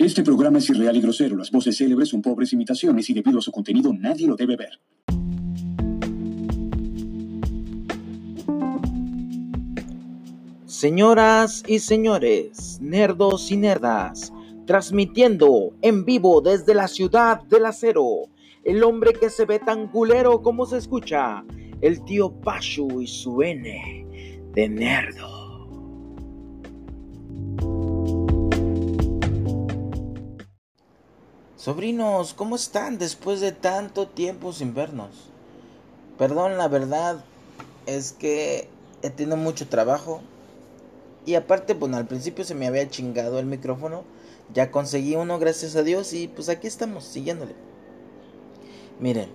Este programa es irreal y grosero. Las voces célebres son pobres imitaciones y debido a su contenido nadie lo debe ver. Señoras y señores, nerdos y nerdas, transmitiendo en vivo desde la ciudad del acero, el hombre que se ve tan culero como se escucha, el tío Pashu y su N de nerdo. Sobrinos, ¿cómo están después de tanto tiempo sin vernos? Perdón, la verdad es que he tenido mucho trabajo. Y aparte, bueno, al principio se me había chingado el micrófono. Ya conseguí uno, gracias a Dios. Y pues aquí estamos, siguiéndole. Miren,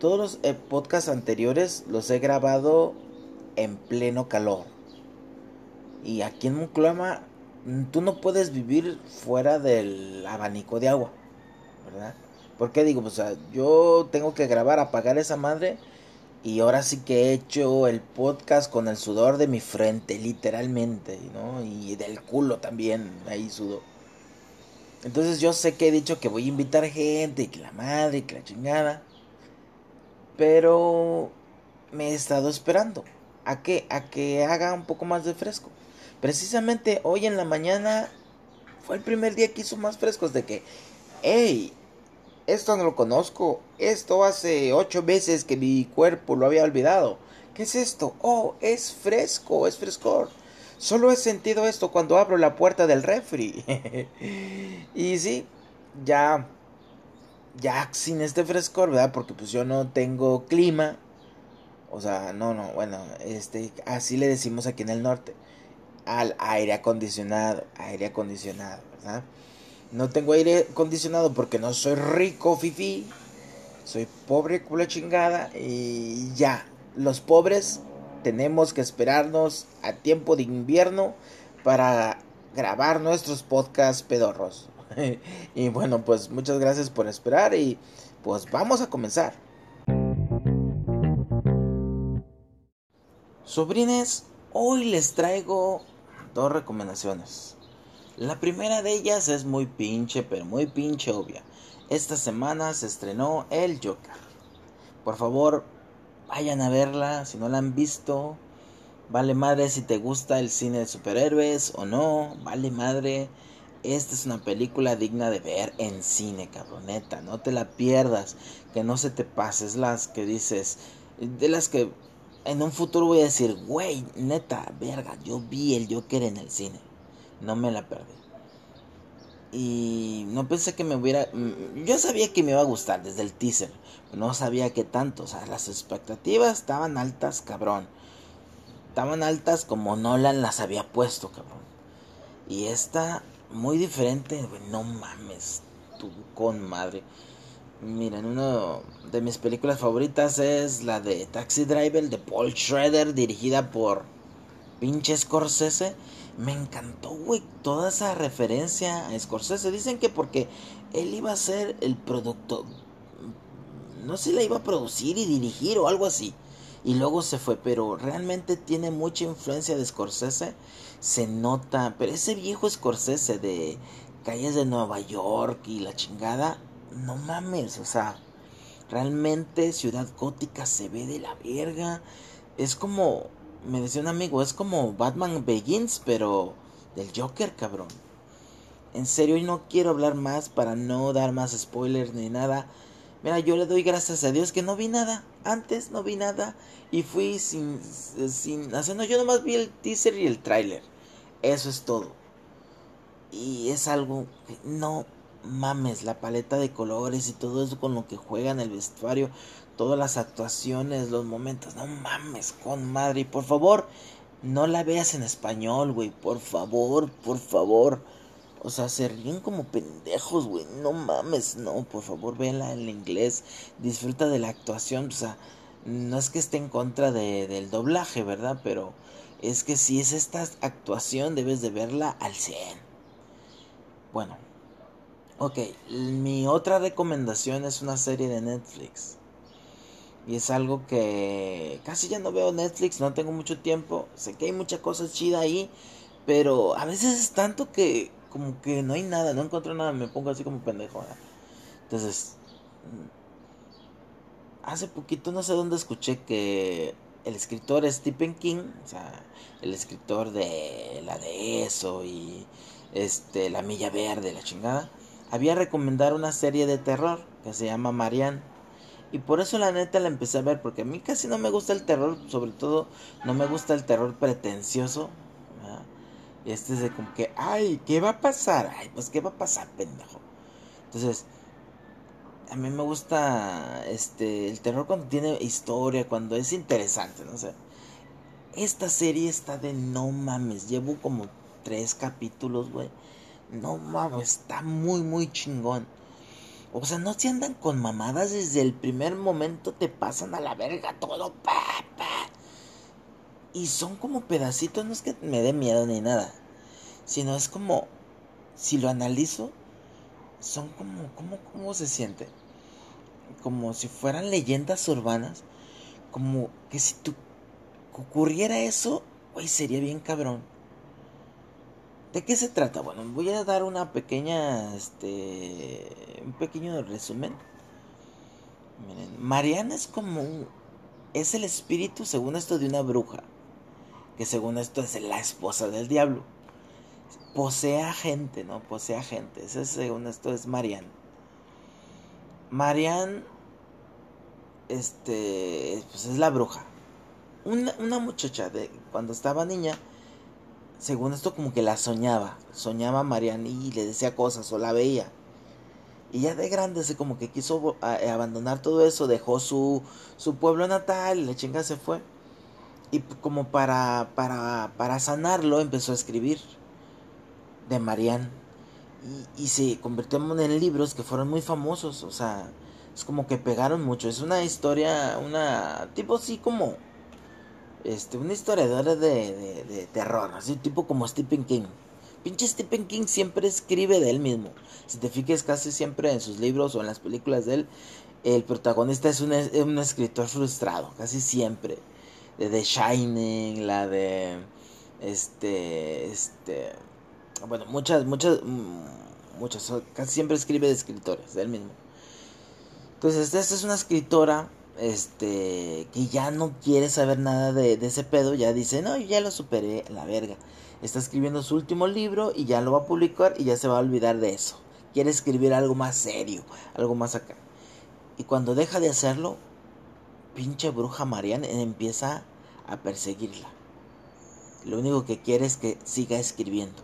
todos los eh, podcasts anteriores los he grabado en pleno calor. Y aquí en Muclama tú no puedes vivir fuera del abanico de agua, ¿verdad? Porque digo, pues, yo tengo que grabar, apagar esa madre y ahora sí que he hecho el podcast con el sudor de mi frente, literalmente, ¿no? Y del culo también, ahí sudo. Entonces yo sé que he dicho que voy a invitar gente y que la madre y que la chingada. Pero me he estado esperando a que a que haga un poco más de fresco. Precisamente hoy en la mañana fue el primer día que hizo más frescos de que, hey, esto no lo conozco, esto hace ocho meses que mi cuerpo lo había olvidado. ¿Qué es esto? Oh, es fresco, es frescor. Solo he sentido esto cuando abro la puerta del refri. y sí, ya, ya sin este frescor, ¿verdad? Porque pues yo no tengo clima. O sea, no, no, bueno, este, así le decimos aquí en el norte al aire acondicionado, aire acondicionado, ¿verdad? No tengo aire acondicionado porque no soy rico, fifi. Soy pobre culo chingada y ya. Los pobres tenemos que esperarnos a tiempo de invierno para grabar nuestros podcasts pedorros. y bueno, pues muchas gracias por esperar y pues vamos a comenzar. Sobrines, hoy les traigo dos recomendaciones. La primera de ellas es muy pinche, pero muy pinche obvia. Esta semana se estrenó El Joker. Por favor, vayan a verla si no la han visto. Vale madre si te gusta el cine de superhéroes o no. Vale madre. Esta es una película digna de ver en cine, cabroneta. No te la pierdas. Que no se te pases las que dices. De las que en un futuro voy a decir, güey, neta, verga, yo vi el Joker en el cine. No me la perdí. Y no pensé que me hubiera... Mm, yo sabía que me iba a gustar desde el teaser. No sabía que tanto. O sea, las expectativas estaban altas, cabrón. Estaban altas como Nolan las había puesto, cabrón. Y esta, muy diferente. No mames, tú con madre. Miren, una de mis películas favoritas es la de Taxi Driver de Paul Schrader, dirigida por pinche Scorsese. Me encantó, güey, toda esa referencia a Scorsese. Dicen que porque él iba a ser el productor. No sé, la iba a producir y dirigir o algo así. Y luego se fue, pero realmente tiene mucha influencia de Scorsese. Se nota, pero ese viejo Scorsese de calles de Nueva York y la chingada no mames, o sea, realmente Ciudad Gótica se ve de la verga. Es como, me decía un amigo, es como Batman Begins, pero del Joker, cabrón. En serio, y no quiero hablar más para no dar más spoilers ni nada. Mira, yo le doy gracias a Dios que no vi nada. Antes no vi nada. Y fui sin, sin haciendo. Yo nomás vi el teaser y el tráiler. Eso es todo. Y es algo que no mames, la paleta de colores y todo eso con lo que juegan el vestuario, todas las actuaciones, los momentos, no mames, con madre. Y por favor, no la veas en español, güey, por favor, por favor. O sea, se ríen como pendejos, güey. No mames, no, por favor, véanla en inglés. Disfruta de la actuación. O sea, no es que esté en contra de, del doblaje, ¿verdad? Pero es que si es esta actuación, debes de verla al 100. Bueno, Ok, mi otra recomendación es una serie de Netflix. Y es algo que casi ya no veo Netflix, no tengo mucho tiempo. Sé que hay mucha cosa chida ahí, pero a veces es tanto que como que no hay nada, no encuentro nada, me pongo así como pendejo. Entonces, mm, hace poquito no sé dónde escuché que el escritor Stephen King, o sea, el escritor de la de eso y este La Milla Verde, la chingada, había recomendado una serie de terror que se llama Marianne. Y por eso la neta la empecé a ver, porque a mí casi no me gusta el terror, sobre todo no me gusta el terror pretencioso. Y este es de como que, ay, ¿qué va a pasar? Ay, pues ¿qué va a pasar, pendejo? Entonces, a mí me gusta este el terror cuando tiene historia, cuando es interesante, no sé. Esta serie está de no mames, llevo como tres capítulos, güey. No mames, está muy, muy chingón. O sea, no se andan con mamadas desde el primer momento, te pasan a la verga todo, pa, Y son como pedacitos, no es que me dé miedo ni nada, sino es como, si lo analizo, son como, como, ¿cómo se siente? Como si fueran leyendas urbanas, como que si tú ocurriera eso, güey, sería bien cabrón. ¿De qué se trata? Bueno, voy a dar una pequeña, este, un pequeño resumen. Miren, Mariana es como un, es el espíritu, según esto, de una bruja, que según esto es la esposa del diablo. Posee gente, ¿no? Posee gente. Ese, según esto, es Marianne. Marianne, este, pues es la bruja. Una, una muchacha de cuando estaba niña según esto como que la soñaba, soñaba a Marianne y le decía cosas o la veía. Y ya de grande se como que quiso eh, abandonar todo eso, dejó su, su pueblo natal la chinga se fue. Y como para, para, para sanarlo empezó a escribir de Marianne. Y, y se convirtió en libros que fueron muy famosos, o sea, es como que pegaron mucho. Es una historia, una tipo así como este, una historiadora de, de, terror, así tipo como Stephen King. Pinche Stephen King siempre escribe de él mismo. Si te fijas casi siempre en sus libros o en las películas de él, el protagonista es un, un escritor frustrado, casi siempre. De The Shining, la de este este bueno, muchas muchas muchas casi siempre escribe de escritores, de él mismo. Entonces, esta es una escritora este, que ya no quiere saber nada de, ese pedo, ya dice, no, ya lo superé, la verga. Está escribiendo su último libro y ya lo va a publicar y ya se va a olvidar de eso. Quiere escribir algo más serio, algo más acá. Y cuando deja de hacerlo, pinche bruja Marianne empieza a perseguirla. Lo único que quiere es que siga escribiendo.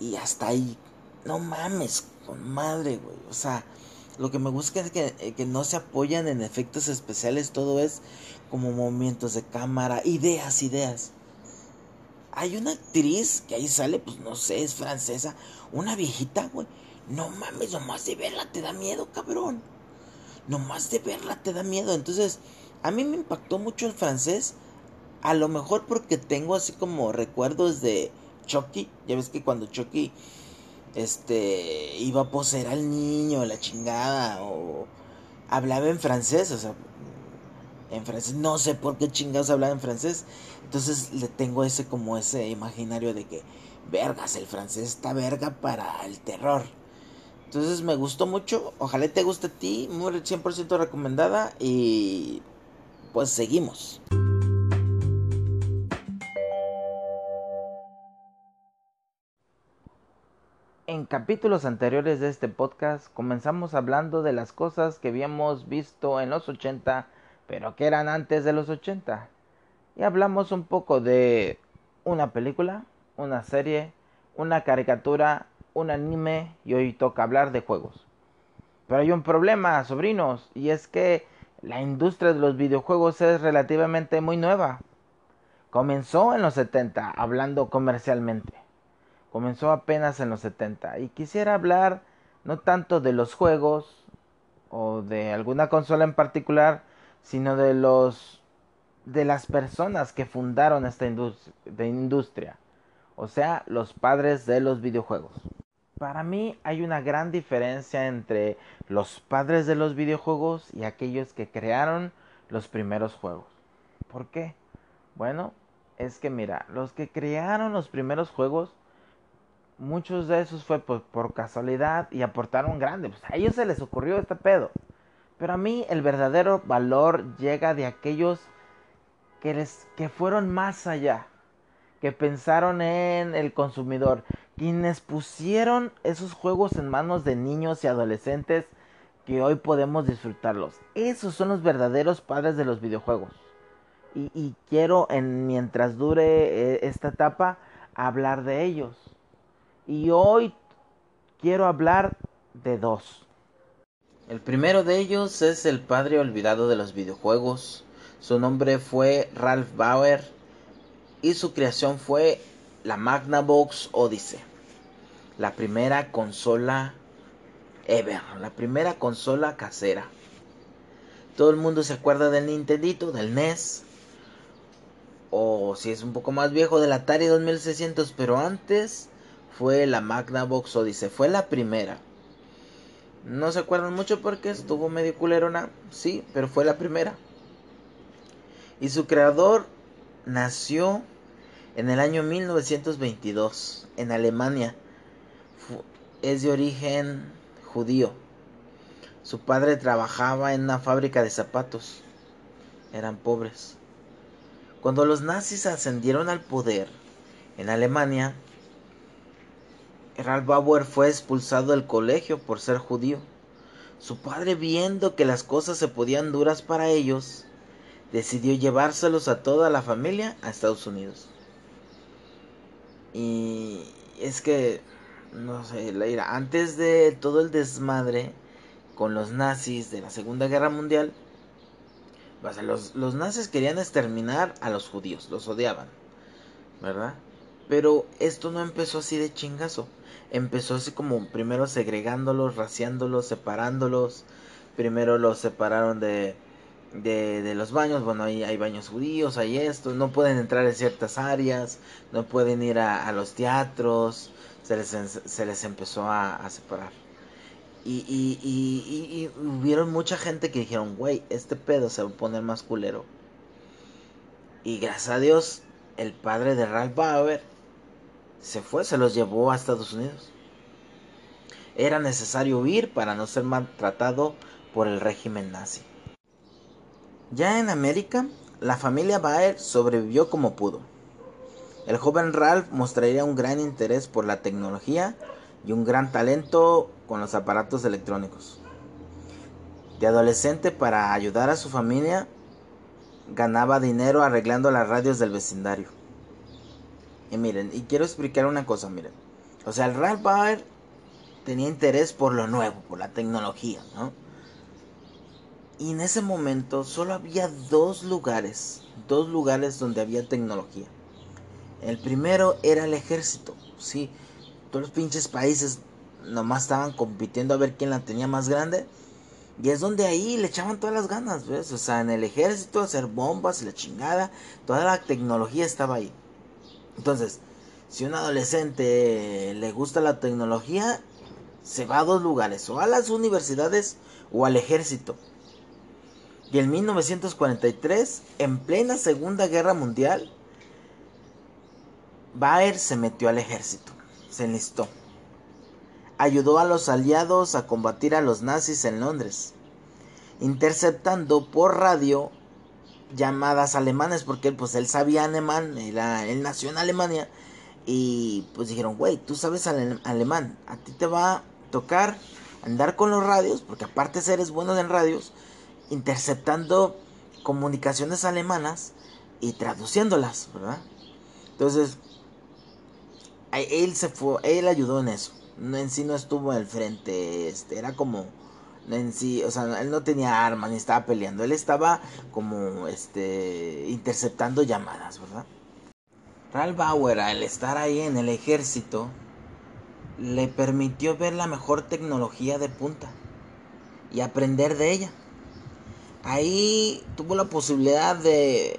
Y hasta ahí, no mames, con madre, güey. O sea, lo que me gusta es eh, que, no se apoyan en efectos especiales, todo es como movimientos de cámara, ideas, ideas. Hay una actriz que ahí sale, pues no sé, es francesa, una viejita, güey. No mames, nomás de verla te da miedo, cabrón. Nomás de verla te da miedo. Entonces, a mí me impactó mucho el francés. A lo mejor porque tengo así como recuerdos de Chucky. Ya ves que cuando Chucky este, iba a poseer al niño, la chingada, o hablaba en francés, o sea, en francés, no sé por qué chingados hablaba en francés, entonces le tengo ese como ese imaginario de que, vergas, el francés está verga para el terror. Entonces me gustó mucho, ojalá te guste a ti, muy 100% recomendada y pues seguimos. En capítulos anteriores de este podcast comenzamos hablando de las cosas que habíamos visto en los 80, pero que eran antes de los 80. Y hablamos un poco de una película, una serie, una caricatura, un anime y hoy toca hablar de juegos. Pero hay un problema, sobrinos, y es que la industria de los videojuegos es relativamente muy nueva. Comenzó en los 70, hablando comercialmente comenzó apenas en los 70 y quisiera hablar no tanto de los juegos o de alguna consola en particular, sino de los de las personas que fundaron esta industria, o sea, los padres de los videojuegos. Para mí hay una gran diferencia entre los padres de los videojuegos y aquellos que crearon los primeros juegos. ¿Por qué? Bueno, es que mira, los que crearon los primeros juegos muchos de esos fue por, por casualidad y aportaron grande. Pues a ellos se les ocurrió este pedo. Pero a mí el verdadero valor llega de aquellos que, les, que fueron más allá, que pensaron en el consumidor, quienes pusieron esos juegos en manos de niños y adolescentes que hoy podemos disfrutarlos. Esos son los verdaderos padres de los videojuegos. Y, y quiero, en, mientras dure eh, esta etapa, hablar de ellos. Y hoy quiero hablar de dos. El primero de ellos es el padre olvidado de los videojuegos. Su nombre fue Ralph Bauer y su creación fue la Magnavox Odyssey. La primera consola ever, la primera consola casera. Todo el mundo se acuerda del Nintendito, del NES, o si es un poco más viejo del Atari 2600, pero antes fue la Magnavox Odyssey, fue la primera. No se acuerdan mucho porque estuvo medio culerona, sí, pero fue la primera. Y su creador nació en el año 1922 en Alemania. Es de origen judío. Su padre trabajaba en una fábrica de zapatos. Eran pobres. Cuando los nazis ascendieron al poder en Alemania, Ralph Bauer fue expulsado del colegio por ser judío. Su padre, viendo que las cosas se podían duras para ellos, decidió llevárselos a toda la familia a Estados Unidos. Y es que, no sé, antes de todo el desmadre con los nazis de la Segunda Guerra Mundial, los, los nazis querían exterminar a los judíos, los odiaban, ¿verdad? Pero esto no empezó así de chingazo empezó así como primero segregándolos, raciándolos, separándolos. Primero los separaron de, de, los baños. Bueno, hay, hay baños judíos, hay esto. No pueden entrar en ciertas áreas, no pueden ir a, los teatros. Se les, se les empezó a, separar. Y, y, y, y, hubieron mucha gente que dijeron, güey, este pedo se va a poner más culero. Y gracias a Dios, el padre de Ralph Bauer se fue, se los llevó a Estados Unidos. Era necesario huir para no ser maltratado por el régimen nazi. Ya en América, la familia Baer sobrevivió como pudo. El joven Ralph mostraría un gran interés por la tecnología y un gran talento con los aparatos electrónicos. De adolescente, para ayudar a su familia, ganaba dinero arreglando las radios del vecindario. Y miren, y quiero explicar una cosa, miren. O sea, el Ralph Bauer tenía interés por lo nuevo, por la tecnología, ¿no? Y en ese momento solo había dos lugares, dos lugares donde había tecnología. El primero era el ejército, sí. Todos los pinches países nomás estaban compitiendo a ver quién la tenía más grande. Y es donde ahí le echaban todas las ganas, ¿ves? O sea, en el ejército, hacer bombas la chingada. Toda la tecnología estaba ahí. Entonces, si un adolescente le gusta la tecnología, se va a dos lugares, o a las universidades o al ejército. Y en 1943, en plena Segunda Guerra Mundial, Baer se metió al ejército, se enlistó. Ayudó a los aliados a combatir a los nazis en Londres, interceptando por radio llamadas alemanes porque pues él sabía alemán, él nació en Alemania y pues dijeron, güey, tú sabes alemán, a ti te va a tocar andar con los radios, porque aparte eres bueno en radios, interceptando comunicaciones alemanas y traduciéndolas, ¿verdad? Entonces, él se fue, él ayudó en eso. En sí no estuvo el frente, este, era como en sí, o sea, él no tenía armas ni estaba peleando, él estaba como este interceptando llamadas, ¿verdad? Ralph Bauer al estar ahí en el ejército le permitió ver la mejor tecnología de punta y aprender de ella. Ahí tuvo la posibilidad de,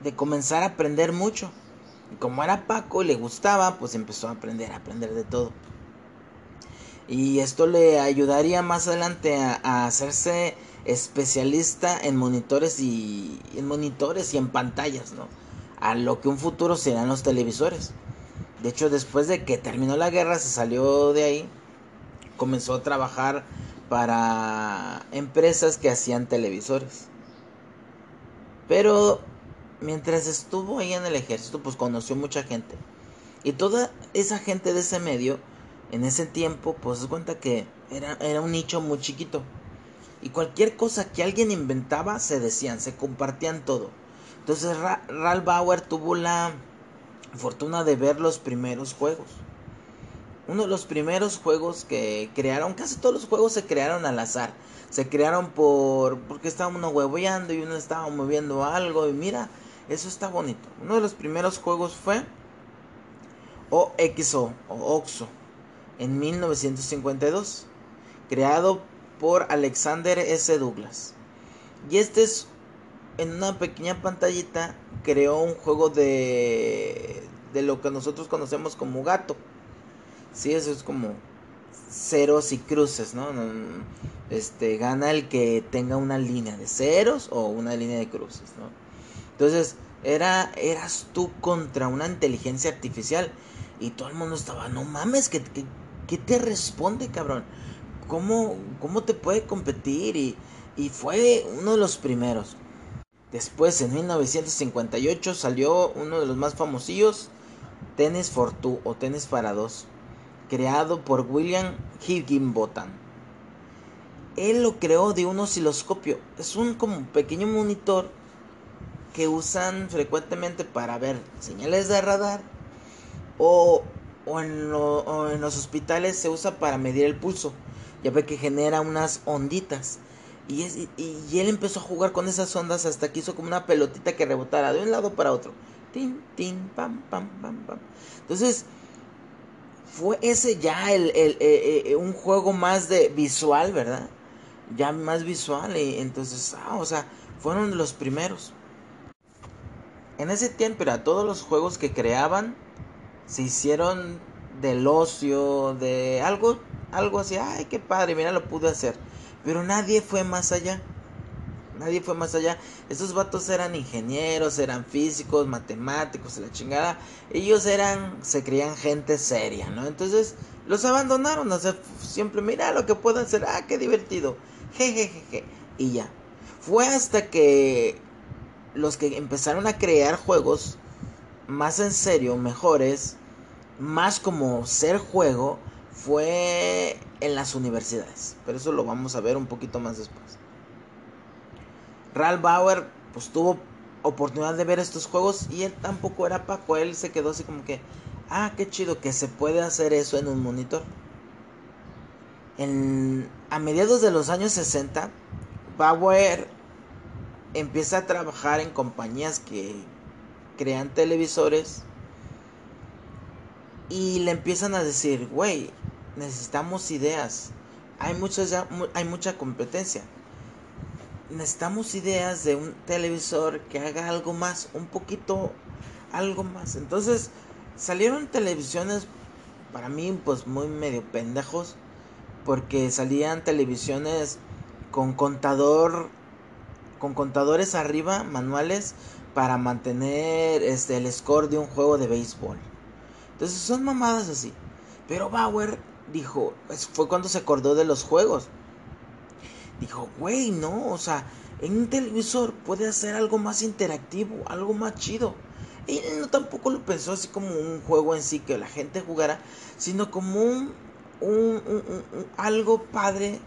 de comenzar a aprender mucho. Y como era Paco y le gustaba, pues empezó a aprender, a aprender de todo. Y esto le ayudaría más adelante a, hacerse especialista en monitores y en monitores y en pantallas, ¿no? A lo que un futuro serán los televisores. De hecho, después de que terminó la guerra, se salió de ahí, comenzó a trabajar para empresas que hacían televisores. Pero mientras estuvo ahí en el ejército, pues conoció mucha gente. Y toda esa gente de ese medio, en ese tiempo, pues se cuenta que era, era un nicho muy chiquito. Y cualquier cosa que alguien inventaba, se decían, se compartían todo. Entonces Ralph Bauer tuvo la fortuna de ver los primeros juegos. Uno de los primeros juegos que crearon, casi todos los juegos se crearon al azar. Se crearon por porque estaba uno hueveando y uno estaba moviendo algo y mira, eso está bonito. Uno de los primeros juegos fue OXO o OXO en 1952, creado por Alexander S. Douglas. Y este es en una pequeña pantallita creó un juego de de lo que nosotros conocemos como gato. Sí, eso es como ceros y cruces, ¿no? Este gana el que tenga una línea de ceros o una línea de cruces, ¿no? Entonces, era eras tú contra una inteligencia artificial y todo el mundo estaba, "No mames, que, que, te responde, cabrón? ¿Cómo, ¿Cómo te puede competir?" Y, fue uno de los primeros. Después, en 1958, salió uno de los más famosillos, Tennis for Two o Tennis para Dos, creado por William Higginbotham. Él lo creó de un osciloscopio. Es un como pequeño monitor que usan frecuentemente para ver señales de radar o, o, en, los hospitales se usa para medir el pulso. Ya ve que genera unas onditas. Y, y, él empezó a jugar con esas ondas hasta que hizo como una pelotita que rebotara de un lado para otro. Tin, tin, pam, pam, pam, pam. Entonces, fue ese ya el, el, eh, eh, un juego más de visual, ¿verdad? Ya más visual. Y entonces, ah, o sea, fueron los primeros. En ese tiempo era todos los juegos que creaban se hicieron del ocio, de algo, algo así, ay, qué padre, mira, lo pude hacer. Pero nadie fue más allá. Nadie fue más allá. Estos vatos eran ingenieros, eran físicos, matemáticos, la chingada. Ellos eran, se creían gente seria, ¿no? Entonces los abandonaron. O sea, siempre, mira lo que puedo hacer. Ah, qué divertido. Jejejeje. Y ya. Fue hasta que los que empezaron a crear juegos más en serio, mejores, más como ser juego, fue en las universidades. Pero eso lo vamos a ver un poquito más después. Ralph Bauer pues tuvo oportunidad de ver estos juegos y él tampoco era Paco, él se quedó así como que, ah, qué chido que se puede hacer eso en un monitor. En, a mediados de los años 60, Bauer empieza a trabajar en compañías que crean televisores y le empiezan a decir, güey, necesitamos ideas, hay, muchas hay mucha competencia necesitamos ideas de un televisor que haga algo más, un poquito, algo más. Entonces salieron televisiones para mí pues muy medio pendejos porque salían televisiones con contador con contadores arriba manuales para mantener este el score de un juego de béisbol. Entonces son mamadas así. Pero Bauer dijo, fue cuando se acordó de los juegos dijo, güey, no, o sea, en un televisor puede hacer algo más interactivo, algo más chido. Y no tampoco lo pensó así como un juego en sí que la gente jugara, sino como un, un, algo padre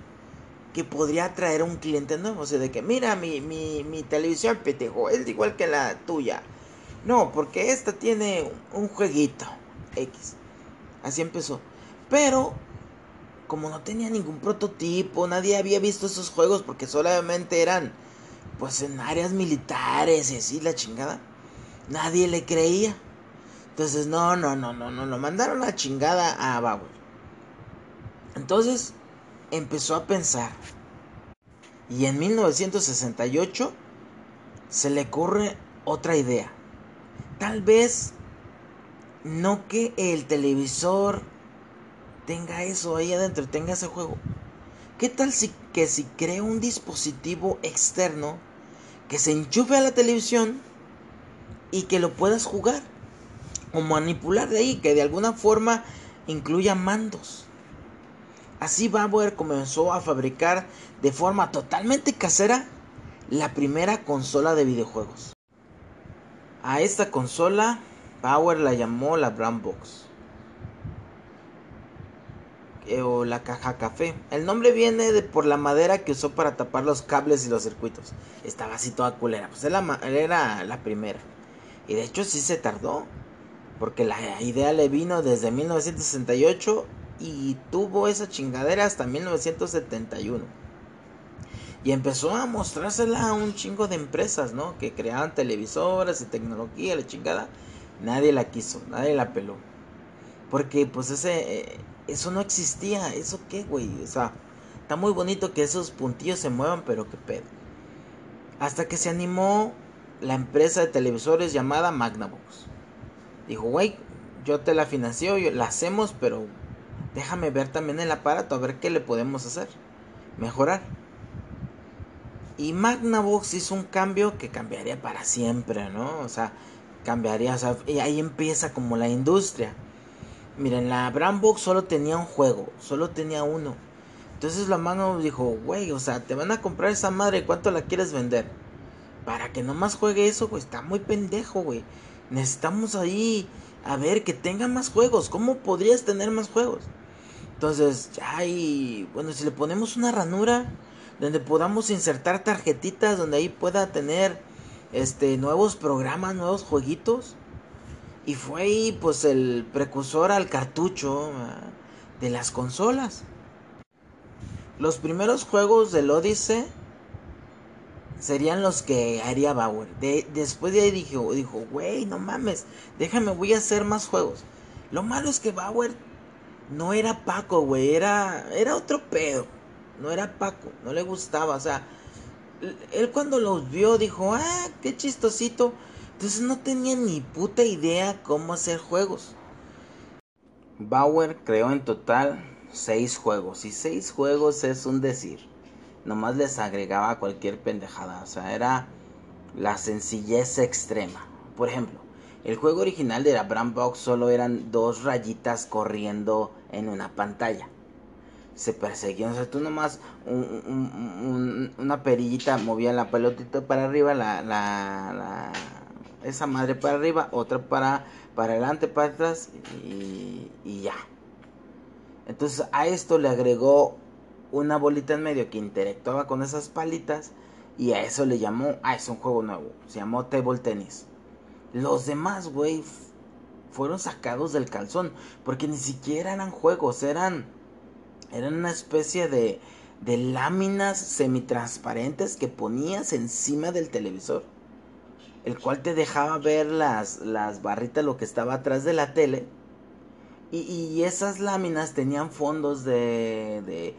que podría atraer a un cliente nuevo. O sea, de que mira mi, mi, mi televisión, petejo, es igual que la tuya. No, porque esta tiene un jueguito X. Así empezó. Pero como no tenía ningún prototipo, nadie había visto esos juegos porque solamente eran pues en áreas militares y así la chingada. Nadie le creía. Entonces, no, no, no, no, no, lo mandaron a chingada a Bauer. Entonces, empezó a pensar. Y en 1968 se le ocurre otra idea. Tal vez no que el televisor tenga eso ahí adentro, tenga ese juego. ¿Qué tal si que si crea un dispositivo externo que se enchufe a la televisión y que lo puedas jugar? o manipular de ahí, que de alguna forma incluya mandos. Así Bauer comenzó a fabricar de forma totalmente casera la primera consola de videojuegos. A esta consola Bauer la llamó la Brown Box eh, o la caja café. El nombre viene de por la madera que usó para tapar los cables y los circuitos. Estaba así toda culera. Pues era la primera. Y de hecho sí se tardó. Porque la idea le vino desde 1968 y tuvo esa chingadera hasta 1971. Y empezó a mostrársela a un chingo de empresas, ¿no? Que creaban televisores y tecnología, la chingada. Nadie la quiso, nadie la peló. Porque pues ese... Eh, eso no existía. ¿Eso qué, güey? O sea, está muy bonito que esos puntillos se muevan, pero qué pedo. Hasta que se animó la empresa de televisores llamada Magnavox. Dijo, güey, yo te la financio, la hacemos, pero déjame ver también el aparato, a ver qué le podemos hacer. Mejorar. Y Magnavox hizo un cambio que cambiaría para siempre, ¿no? O sea, cambiaría, o sea, y ahí empieza como la industria. Miren, la Brown Box solo tenía un juego, solo tenía uno. Entonces la mano dijo, güey, o sea, te van a comprar esa madre, ¿cuánto la quieres vender? Para que nomás juegue eso, güey, está muy pendejo, güey. Necesitamos ahí, a ver, que tenga más juegos. ¿Cómo podrías tener más juegos? Entonces, ya y bueno, si le ponemos una ranura donde podamos insertar tarjetitas, donde ahí pueda tener este nuevos programas, nuevos jueguitos y fue ahí pues el precursor al cartucho de las consolas. Los primeros juegos del Odyssey serían los que haría Bauer. después de ahí dijo, dijo, güey, no mames, déjame, voy a hacer más juegos. Lo malo es que Bauer no era Paco, güey, era, era otro pedo. No era Paco, no le gustaba, o sea, él cuando los vio dijo, ah, qué chistosito. Entonces no tenía ni puta idea cómo hacer juegos. Bauer creó en total seis juegos. Y seis juegos es un decir. Nomás les agregaba cualquier pendejada. O sea, era la sencillez extrema. Por ejemplo, el juego original de la Brand Box solo eran dos rayitas corriendo en una pantalla. Se perseguían, o sea, tú nomás una perillita movía la pelotita para arriba, la, la esa madre para arriba, otra para, para adelante, para atrás y, y ya. Entonces a esto le agregó una bolita en medio que interactuaba con esas palitas y a eso le llamó, ah, es un juego nuevo, se llamó Table Tennis. Los demás, güey, fueron sacados del calzón porque ni siquiera eran juegos, eran, eran una especie de, de láminas semitransparentes que ponías encima del televisor el cual te dejaba ver las, las barritas, lo que estaba atrás de la tele. Y, esas láminas tenían fondos de, de,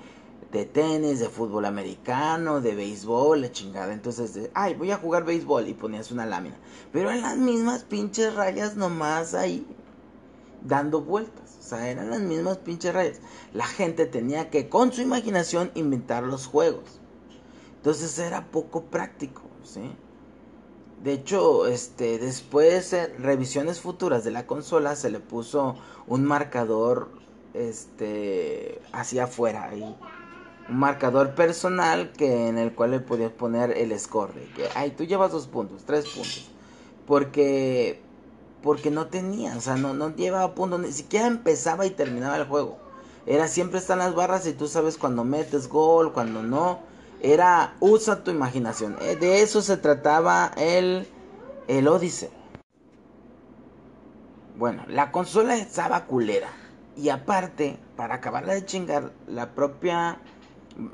de, tenis, de fútbol americano, de béisbol, la chingada. Entonces, ay, voy a jugar béisbol y ponías una lámina. Pero en las mismas pinches rayas nomás ahí, dando vueltas. O sea, eran las mismas pinches rayas. La gente tenía que, con su imaginación, inventar los juegos. Entonces era poco práctico, ¿sí? De hecho, este, después en revisiones futuras de la consola se le puso un marcador este hacia afuera ahí. Un marcador personal que en el cual le podías poner el score de que ay, tú llevas dos puntos, tres puntos. Porque porque no tenía, o sea, no, no llevaba puntos, ni siquiera empezaba y terminaba el juego. Era siempre están las barras y tú sabes cuando metes gol, cuando no era usa tu imaginación. Eh, de eso se trataba el, el Odyssey. Bueno, la consola estaba culera. Y aparte, para acabarla de chingar, la propia...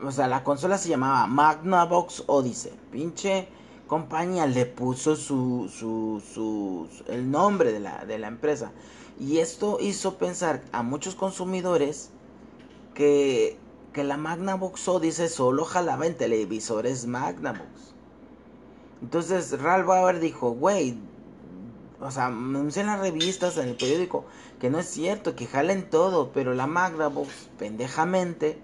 O sea, la consola se llamaba Magnavox Odyssey. Pinche compañía le puso su, su, su, el nombre de la, de la empresa. Y esto hizo pensar a muchos consumidores que que la Magnavox dice solo jalaba en televisores Magnavox. Entonces Ralph Bauer dijo, güey, o sea, me en las revistas, en el periódico, que no es cierto, que jalen todo, pero la Magnavox, pendejamente,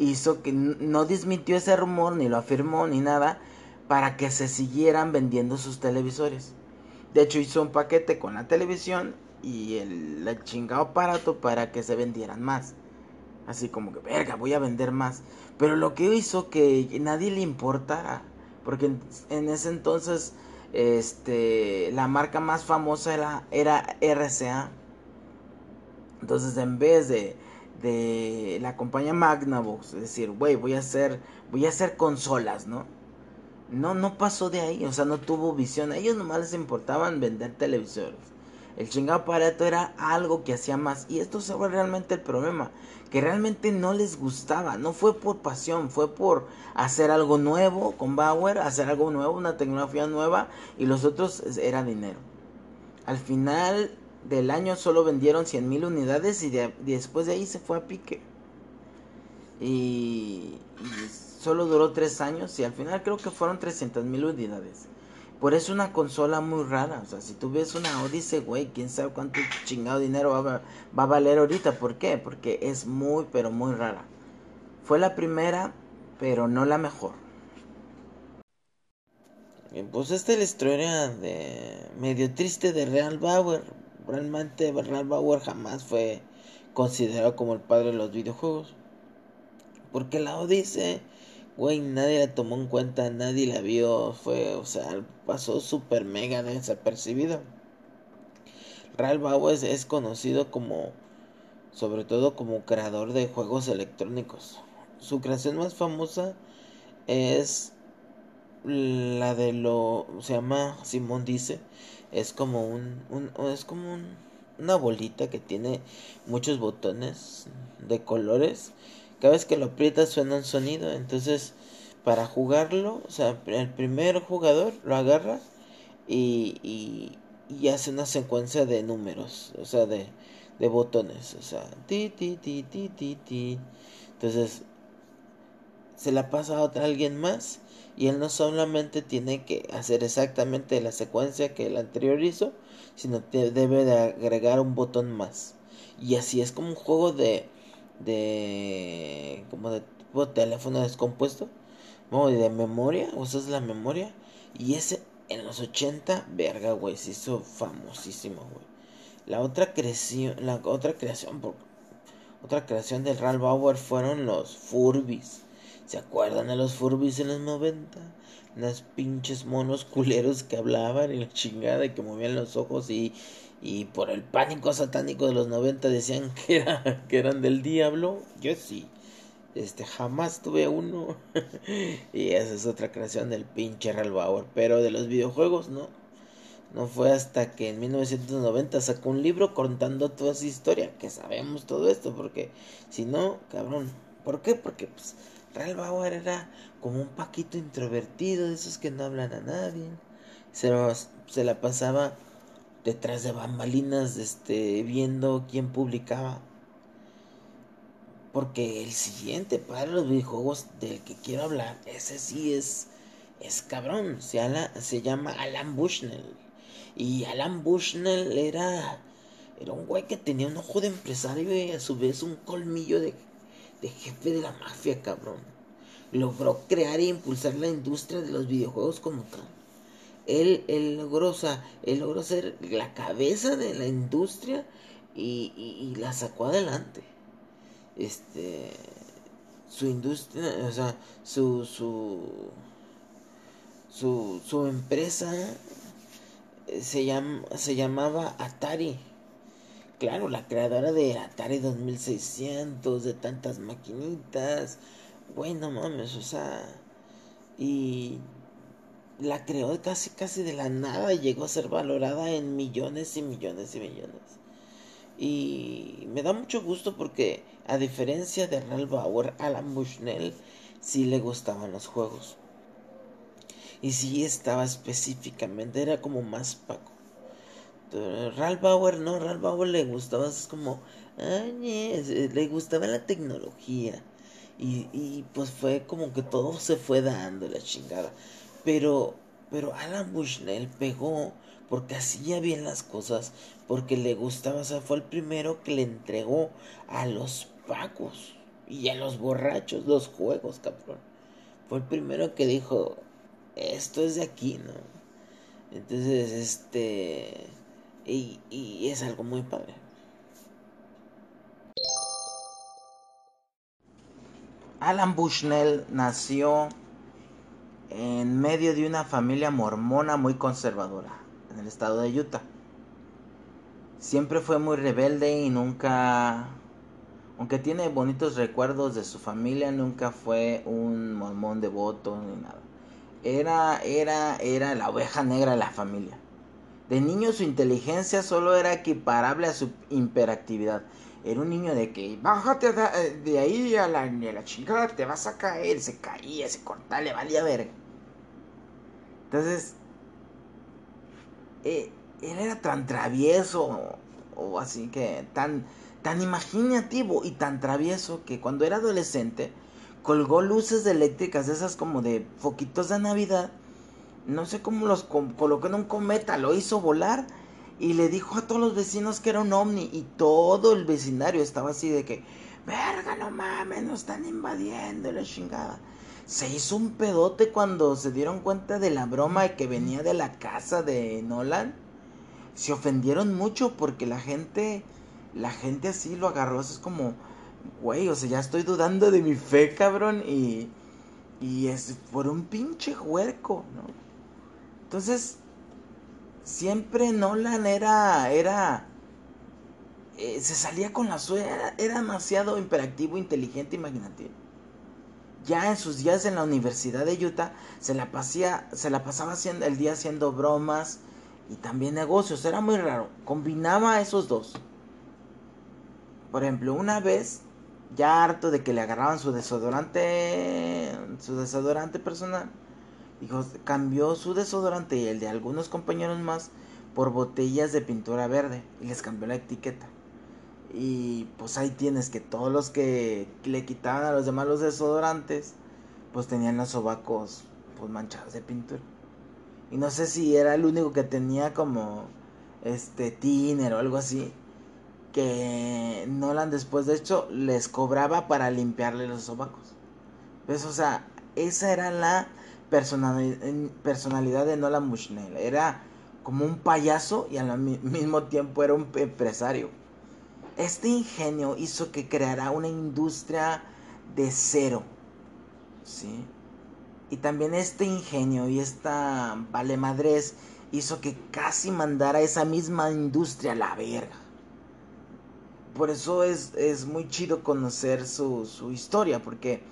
hizo que no desmitió ese rumor, ni lo afirmó, ni nada, para que se siguieran vendiendo sus televisores. De hecho, hizo un paquete con la televisión y el, chingado aparato para que se vendieran más. Así como que, verga, voy a vender más. Pero lo que hizo que nadie le importara, porque en, ese entonces este, la marca más famosa era, era RCA. Entonces en vez de, de la compañía Magnavox, es decir, güey, voy a hacer, voy a hacer consolas, ¿no? No, no pasó de ahí, o sea, no tuvo visión. A ellos nomás les importaban vender televisores. El chingado aparato era algo que hacía más. Y esto fue realmente el problema. Que realmente no les gustaba. No fue por pasión. Fue por hacer algo nuevo con Bauer. Hacer algo nuevo. Una tecnología nueva. Y los otros era dinero. Al final del año solo vendieron 100 mil unidades. Y, después de ahí se fue a pique. Y, solo duró 3 años. Y al final creo que fueron 300 mil unidades. Por eso una consola muy rara. O sea, si tú una Odyssey, güey, quién sabe cuánto chingado dinero va a, va a valer ahorita. ¿Por qué? Porque es muy, pero muy rara. Fue la primera, pero no la mejor. Pues esta es la historia de medio triste de Real Bauer. Realmente Real Bauer jamás fue considerado como el padre de los videojuegos. Porque la Odyssey güey, nadie la tomó en cuenta, nadie la vio, fue, o sea, pasó súper mega desapercibido. Ralph Bauer es, conocido como, sobre todo como creador de juegos electrónicos. Su creación más famosa es la de lo, se llama, Simón dice, es como un, un es como un, una bolita que tiene muchos botones de colores cada vez que lo aprietas suena un sonido. Entonces, para jugarlo, o sea, el primer jugador lo agarra y, y, hace una secuencia de números, o sea, de, de botones, o sea, ti, ti, ti, ti, ti, ti. Entonces, se la pasa a otra alguien más y él no solamente tiene que hacer exactamente la secuencia que el anterior hizo, sino que debe de agregar un botón más. Y así es como un juego de de como de tipo teléfono descompuesto de memoria usas la memoria y ese en los 80 verga güey se hizo famosísimo güey. La otra creación la otra creación otra creación del Ralph Bauer fueron los Furbis ¿Se acuerdan de los Furbis en los 90? Unas pinches monos culeros que hablaban y la chingada y que movían los ojos y, y por el pánico satánico de los 90 decían que, era, que eran del diablo. Yo sí. Este, jamás tuve uno. y esa es otra creación del pinche Bauer. Pero de los videojuegos, no. No fue hasta que en 1990 sacó un libro contando toda esa historia. Que sabemos todo esto. Porque si no, cabrón. ¿Por qué? Porque pues, Bauer era como un paquito introvertido. De esos que no hablan a nadie. Se, se la pasaba detrás de bambalinas este, viendo quién publicaba. Porque el siguiente para los videojuegos del que quiero hablar, ese sí es, es cabrón. Se, se llama Alan Bushnell. Y Alan Bushnell era, era un güey que tenía un ojo de empresario y a su vez un colmillo de, de jefe de la mafia, cabrón. Logró crear e impulsar la industria de los videojuegos como tal él, él logró, él logró ser la cabeza de la industria y, y, la sacó adelante. Este, su industria, o sea, su, su, su, su empresa eh, se, se llamaba Atari. Claro, la creadora de Atari 2600, de tantas maquinitas. Bueno, mames, o sea, y la creó casi casi de la nada y llegó a ser valorada en millones y millones y millones. Y me da mucho gusto porque a diferencia de Ralph Bauer, Alan Bushnell sí le gustaban los juegos. Y sí estaba específicamente, era como más Paco. Ralph Bauer no, Ralph Bauer le gustaba, es como, le gustaba la tecnología. Y, y pues fue como que todo se fue dando la chingada. Pero, pero Alan Bushnell pegó porque hacía bien las cosas, porque le gustaba, o sea, fue el primero que le entregó a los pacos y a los borrachos los juegos, cabrón. Fue el primero que dijo, esto es de aquí, ¿no? Entonces, este, Y, es algo muy padre. Alan Bushnell nació en medio de una familia mormona muy conservadora en el estado de Utah. Siempre fue muy rebelde y nunca, aunque tiene bonitos recuerdos de su familia, nunca fue un mormón devoto ni nada. Era, era, era la oveja negra de la familia. De niño su inteligencia solo era equiparable a su hiperactividad. Era un niño de que bájate de ahí a la, a chingada, te vas a caer. Se caía, se cortaba, le valía verga. Entonces, eh, él era tan travieso, o así que tan, tan imaginativo y tan travieso que cuando era adolescente colgó luces eléctricas, esas como de foquitos de Navidad. No sé cómo los colocó en un cometa, lo hizo volar y le dijo a todos los vecinos que era un ovni y todo el vecindario estaba así de que, verga, no mames, nos están invadiendo la chingada. Se hizo un pedote cuando se dieron cuenta de la broma que venía de la casa de Nolan. Se ofendieron mucho porque la gente, la gente así lo agarró, es como, güey, o sea, ya estoy dudando de mi fe, cabrón, y, y es por un pinche huerco, ¿no? Entonces, siempre Nolan era, era, eh, se salía con la suya, era, demasiado imperativo, inteligente, imaginativo. Ya en sus días en la Universidad de Utah se la, pasía, se la pasaba el día haciendo bromas y también negocios. Era muy raro. Combinaba esos dos. Por ejemplo, una vez, ya harto de que le agarraban su desodorante, su desodorante personal, dijo, cambió su desodorante y el de algunos compañeros más por botellas de pintura verde y les cambió la etiqueta. Y pues ahí tienes que todos los que le quitaban a los demás los desodorantes, pues tenían los sobacos pues manchados de pintura. Y no sé si era el único que tenía como este tiner o algo así. Que Nolan después de hecho les cobraba para limpiarle los sobacos. ¿Ves? O sea, esa era la personalidad de Nolan Bushnell. Era como un payaso y al mismo tiempo era un empresario. Este ingenio hizo que creara una industria de cero. ¿Sí? Y también este ingenio y esta valemadrez hizo que casi mandara esa misma industria a la verga. Por eso es, es muy chido conocer su, su historia, porque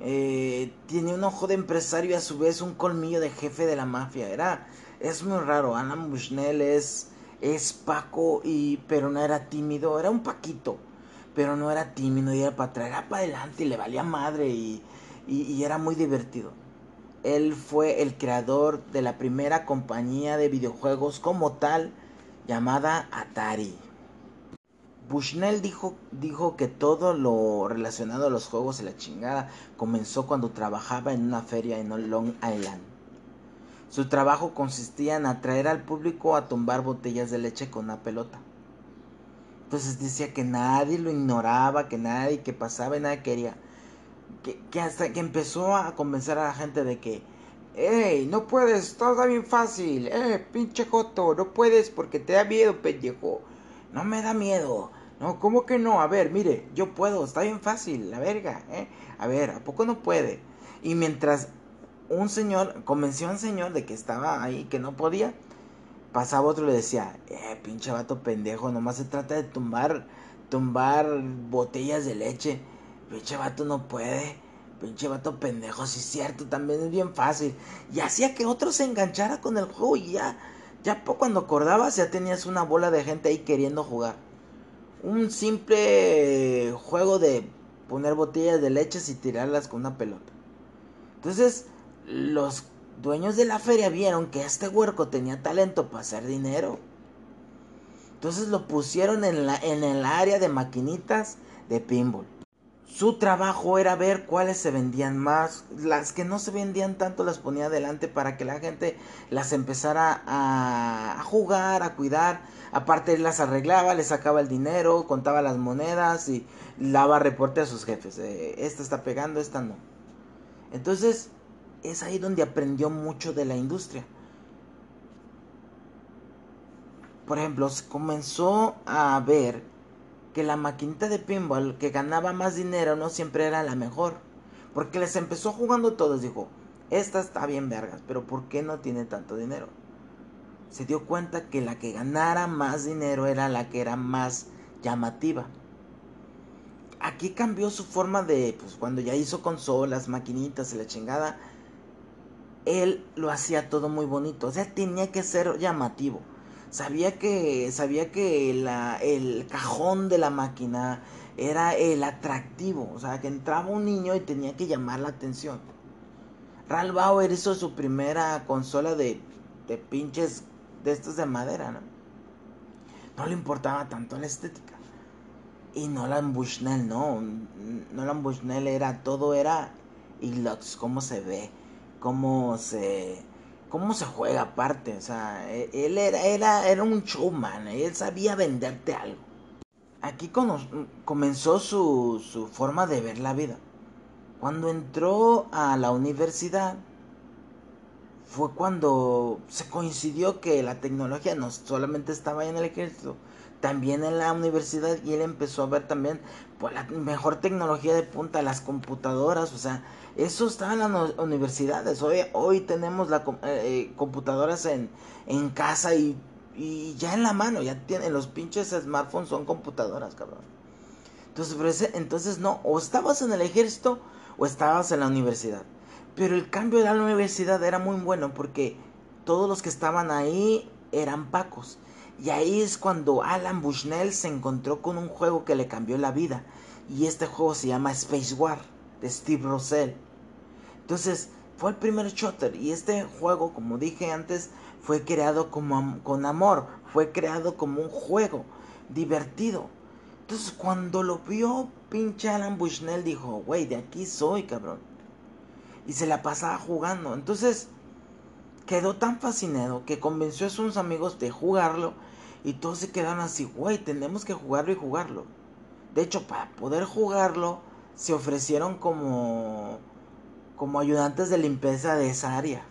eh, tiene un ojo de empresario y a su vez un colmillo de jefe de la mafia. Era, es muy raro. Alan Bushnell es es Paco y pero no era tímido, era un Paquito, pero no era tímido y era para traer para adelante y le valía madre y, y, era muy divertido. Él fue el creador de la primera compañía de videojuegos como tal llamada Atari. Bushnell dijo, dijo que todo lo relacionado a los juegos y la chingada comenzó cuando trabajaba en una feria en Long Island su trabajo consistía en atraer al público a tumbar botellas de leche con una pelota. Entonces decía que nadie lo ignoraba, que nadie que pasaba y nadie quería. Que, hasta que empezó a convencer a la gente de que, ¡Ey! No puedes, todo está bien fácil. ¡Eh, pinche Joto! No puedes porque te da miedo, pendejo. No me da miedo. No, ¿cómo que no? A ver, mire, yo puedo, está bien fácil, la verga, ¿eh? A ver, ¿a poco no puede? Y mientras un señor convenció a un señor de que estaba ahí, que no podía. Pasaba otro y le decía, eh, pinche vato pendejo, nomás se trata de tumbar, tumbar botellas de leche. Pinche vato no puede. Pinche vato pendejo, sí es cierto, también es bien fácil. Y hacía que otro se enganchara con el juego y ya, ya cuando acordabas ya tenías una bola de gente ahí queriendo jugar. Un simple juego de poner botellas de leche y tirarlas con una pelota. Entonces, los dueños de la feria vieron que este huerco tenía talento para hacer dinero. Entonces lo pusieron en, la, en el área de maquinitas de pinball. Su trabajo era ver cuáles se vendían más. Las que no se vendían tanto las ponía adelante para que la gente las empezara a, jugar, a cuidar. Aparte las arreglaba, les sacaba el dinero, contaba las monedas y daba reporte a sus jefes. Esta está pegando, esta no. Entonces es ahí donde aprendió mucho de la industria. por ejemplo, se comenzó a ver que la maquinita de pinball que ganaba más dinero no siempre era la mejor. Porque les empezó jugando todos, dijo, esta está bien vergas, pero ¿por qué no tiene tanto dinero? Se dio cuenta que la que ganara más dinero era la que era más llamativa. Aquí cambió su forma de, pues cuando ya hizo consolas, maquinitas y la chingada, él lo hacía todo muy bonito, o sea, tenía que ser llamativo. Sabía que, sabía que el cajón de la máquina era el atractivo, o sea, que entraba un niño y tenía que llamar la atención. Ralph Bauer hizo su primera consola de, de pinches de estos de madera, ¿no? No le importaba tanto la estética. Y Nolan Bushnell, no. Nolan Bushnell era, todo era looks, cómo se ve, cómo se, cómo se juega aparte. O sea, e, él era, era, era un showman, él sabía venderte algo. Aquí comenzó su, su forma de ver la vida. Cuando entró a la universidad, fue cuando se coincidió que la tecnología no solamente estaba en el ejército, también en la universidad y él empezó a ver también pues, la mejor tecnología de punta, las computadoras, o sea, eso estaba en las universidades. Hoy, hoy tenemos la, eh, eh, computadoras en, en casa y, y, ya en la mano, ya tienen los pinches smartphones, son computadoras, cabrón. Entonces, entonces no, o estabas en el ejército o estabas en la universidad. Pero el cambio de la universidad era muy bueno porque todos los que estaban ahí eran pacos. Y ahí es cuando Alan Bushnell se encontró con un juego que le cambió la vida. Y este juego se llama Space War de Steve Rosell. Entonces fue el primer shooter. Y este juego, como dije antes, fue creado como, con amor. Fue creado como un juego divertido. Entonces cuando lo vio pinche Alan Bushnell dijo, güey, de aquí soy, cabrón y se la pasaba jugando. Entonces quedó tan fascinado que convenció a sus amigos de jugarlo y todos se quedaron así, güey, tenemos que jugarlo y jugarlo. De hecho, para poder jugarlo, se ofrecieron como, como ayudantes de limpieza de esa área.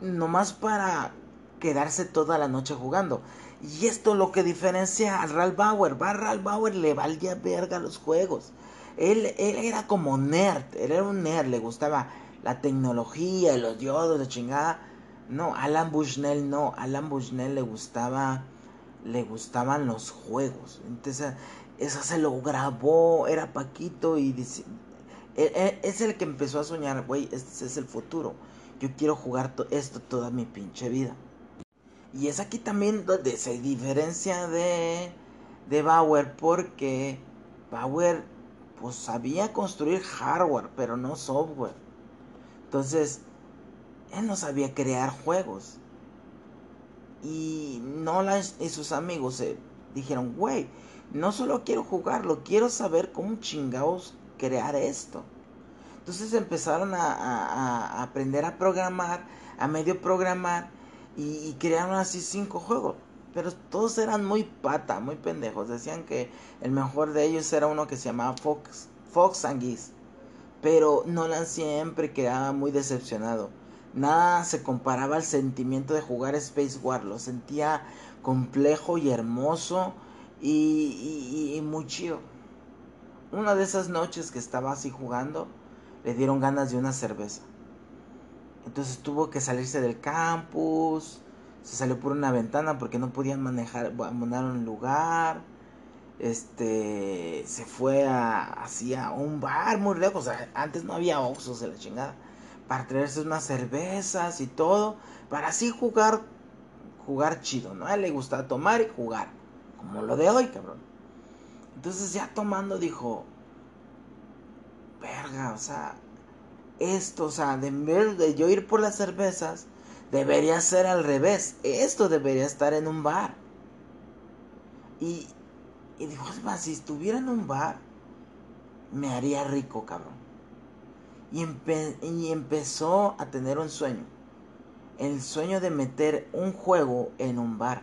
Nomás para quedarse toda la noche jugando. Y esto lo que diferencia a Ralph Bauer. Va Ralph Bauer le valía verga los juegos. Él, era como nerd, él era un nerd, le gustaba la tecnología, los diodos, de chingada. No, Alan Bushnell no, Alan Bushnell le gustaba, le gustaban los juegos. Entonces, eso se lo grabó, era Paquito y dice, e, e, es el que empezó a soñar, güey, este es el futuro. Yo quiero jugar esto toda mi pinche vida. Y es aquí también donde se diferencia de, de Bauer porque Bauer pues sabía construir hardware, pero no software. Entonces, él no sabía crear juegos. Y Nolan y sus amigos se dijeron, güey, no solo quiero jugarlo, quiero saber cómo chingados crear esto. Entonces empezaron a, aprender a programar, a medio programar y crearon así cinco juegos. Pero todos eran muy pata, muy pendejos. Decían que el mejor de ellos era uno que se llamaba Fox, Fox and Geese. Pero Nolan siempre quedaba muy decepcionado. Nada se comparaba al sentimiento de jugar Space War. Lo sentía complejo y hermoso y, y muy chido. Una de esas noches que estaba así jugando, le dieron ganas de una cerveza. Entonces tuvo que salirse del campus se salió por una ventana porque no podían manejar, abandonar un lugar. Este, se fue a, hacia un bar muy lejos. antes no había oxos de la chingada. Para traerse unas cervezas y todo. Para así jugar, jugar chido, ¿no? A él le gustaba tomar y jugar. Como lo de hoy, cabrón. Entonces ya tomando dijo, verga, o sea, esto, o sea, de vez de yo ir por las cervezas, Debería ser al revés. Esto debería estar en un bar. Y, y dijo, si estuviera en un bar, me haría rico, cabrón. Y, empezó a tener un sueño. El sueño de meter un juego en un bar.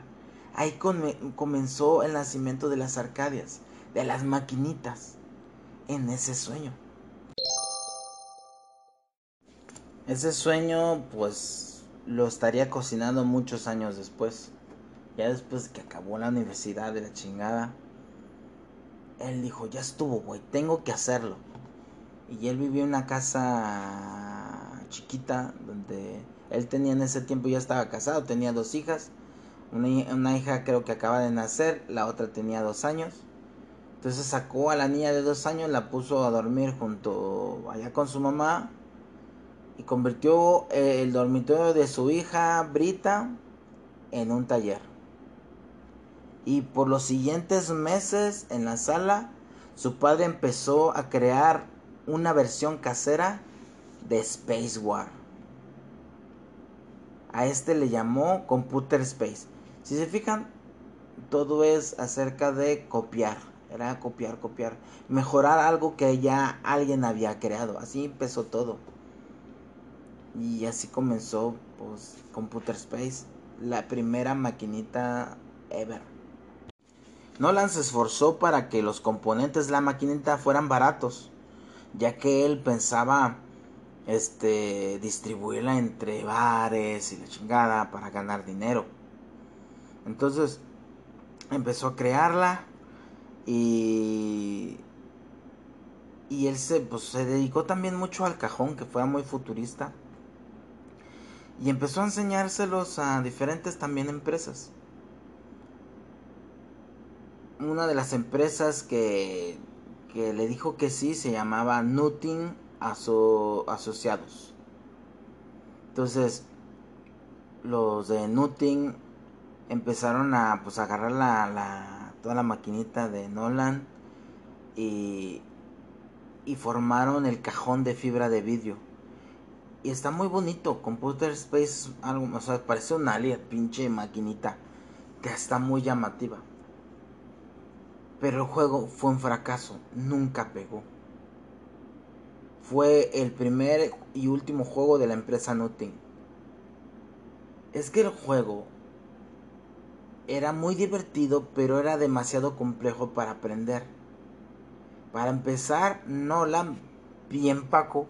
Ahí comenzó el nacimiento de las arcadias, de las maquinitas, en ese sueño. Ese sueño, pues, lo estaría cocinando muchos años después. Ya después que acabó la universidad de la chingada, él dijo, ya estuvo, güey, tengo que hacerlo. Y él vivía en una casa chiquita donde él tenía en ese tiempo ya estaba casado, tenía dos hijas. Una, una, hija creo que acaba de nacer, la otra tenía dos años. Entonces sacó a la niña de dos años, la puso a dormir junto allá con su mamá y convirtió el dormitorio de su hija Brita en un taller. Y por los siguientes meses en la sala, su padre empezó a crear una versión casera de Space War. A este le llamó Computer Space. Si se fijan, todo es acerca de copiar. Era copiar, copiar. Mejorar algo que ya alguien había creado. Así empezó todo. Y así comenzó pues Computer Space. La primera maquinita ever. Nolan se esforzó para que los componentes de la maquinita fueran baratos. Ya que él pensaba este distribuirla entre bares y la chingada para ganar dinero. Entonces empezó a crearla y y él se pues, se dedicó también mucho al cajón que fue muy futurista y empezó a enseñárselos a diferentes también empresas. Una de las empresas que, que le dijo que sí se llamaba Nutting Asociados. Entonces, los de Nutting empezaron a pues agarrar la, la, toda la maquinita de Nolan y, y formaron el cajón de fibra de vidrio. Y está muy bonito. Computer Space, algo, o sea, parece un alien, pinche maquinita. Que está muy llamativa. Pero el juego fue un fracaso. Nunca pegó. Fue el primer y último juego de la empresa Nutting. Es que el juego era muy divertido, pero era demasiado complejo para aprender. Para empezar, Nolan, bien Paco,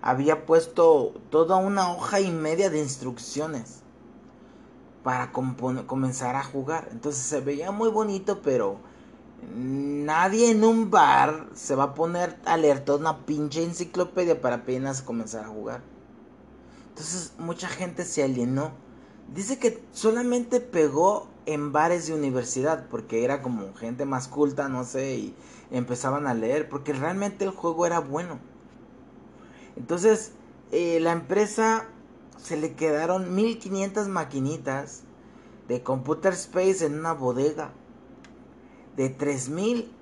había puesto toda una hoja y media de instrucciones para comenzar a jugar. Entonces se veía muy bonito, pero nadie en un bar se va a poner a leer toda una pinche enciclopedia para apenas comenzar a jugar. Entonces mucha gente se alienó. Dice que solamente pegó en bares de universidad porque era como gente más culta, no sé, y empezaban a leer porque realmente el juego era bueno. Entonces, eh, la empresa se le quedaron 1500 maquinitas de Computer Space en una bodega de 3000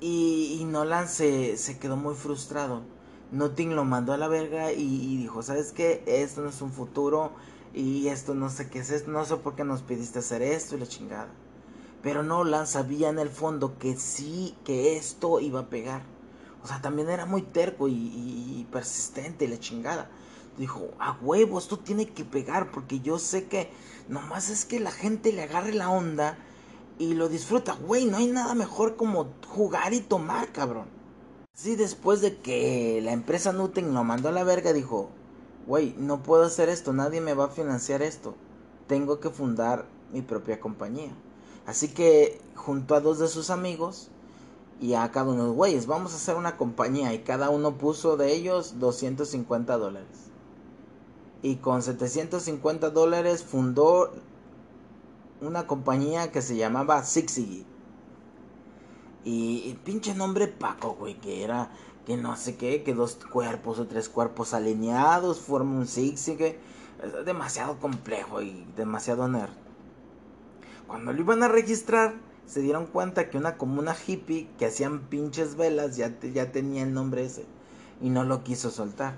y, y Nolan se, se, quedó muy frustrado. Nothing lo mandó a la verga y, y, dijo, ¿sabes qué? Esto no es un futuro y esto no sé qué es esto, no sé por qué nos pidiste hacer esto y la chingada. Pero Nolan sabía en el fondo que sí, que esto iba a pegar. O sea, también era muy terco y, persistente, la chingada. Dijo, a huevos, tú tienes que pegar porque yo sé que nomás es que la gente le agarre la onda y lo disfruta. Güey, no hay nada mejor como jugar y tomar, cabrón. Sí, después de que la empresa Nuten lo mandó a la verga, dijo, güey, no puedo hacer esto, nadie me va a financiar esto. Tengo que fundar mi propia compañía. Así que junto a dos de sus amigos, y a cada uno, güeyes, vamos a hacer una compañía y cada uno puso de ellos 250 dólares. Y con 750 dólares fundó una compañía que se llamaba Sixigi. Y, pinche nombre Paco, güey, que era que no sé qué, que dos cuerpos o tres cuerpos alineados forman un Sixigi. Es demasiado complejo y demasiado nerd. Cuando lo iban a registrar, se dieron cuenta que una comuna hippie que hacían pinches velas ya, ya tenía el nombre ese y no lo quiso soltar.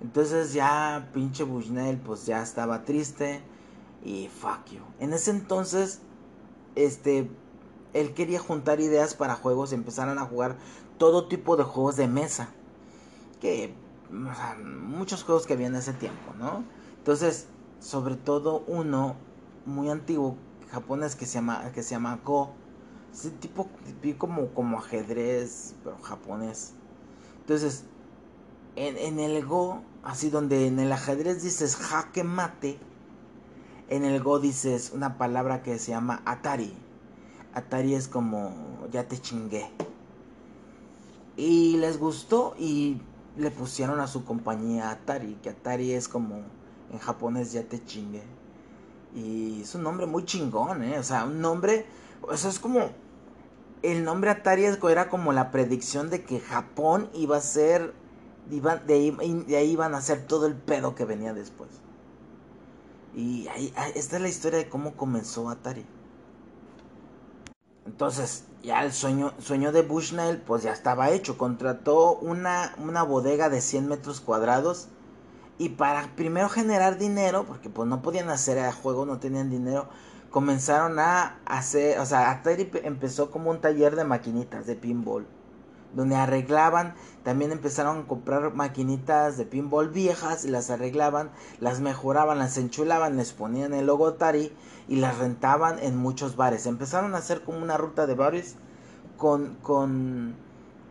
Entonces ya pinche Bushnell pues ya estaba triste y fuck you. En ese entonces este él quería juntar ideas para juegos y empezaran a jugar todo tipo de juegos de mesa. Que o sea, muchos juegos que había en ese tiempo, ¿no? Entonces, sobre todo uno muy antiguo japonés que se llama que se llama Go ese tipo, como, como ajedrez, pero japonés. Entonces, en, en el Go, así donde en el ajedrez dices jaque mate, en el Go dices una palabra que se llama Atari. Atari es como ya te chingué. Y les gustó y le pusieron a su compañía Atari, que Atari es como en japonés ya te chingue. Y es un nombre muy chingón, ¿eh? O sea, un nombre, o sea, es como, el nombre Atari era como la predicción de que Japón iba a ser, de, ahí, de ahí iban a ser todo el pedo que venía después. Y ahí, esta es la historia de cómo comenzó Atari. Entonces, ya el sueño, sueño de Bushnell, pues ya estaba hecho. Contrató una, una bodega de 100 metros cuadrados. Y para primero generar dinero, porque pues no podían hacer el juego, no tenían dinero, comenzaron a hacer, o sea, Atari empezó como un taller de maquinitas de pinball donde arreglaban, también empezaron a comprar maquinitas de pinball viejas y las arreglaban, las mejoraban, las enchulaban, les ponían el logo Atari y las rentaban en muchos bares. Empezaron a hacer como una ruta de bares con, con,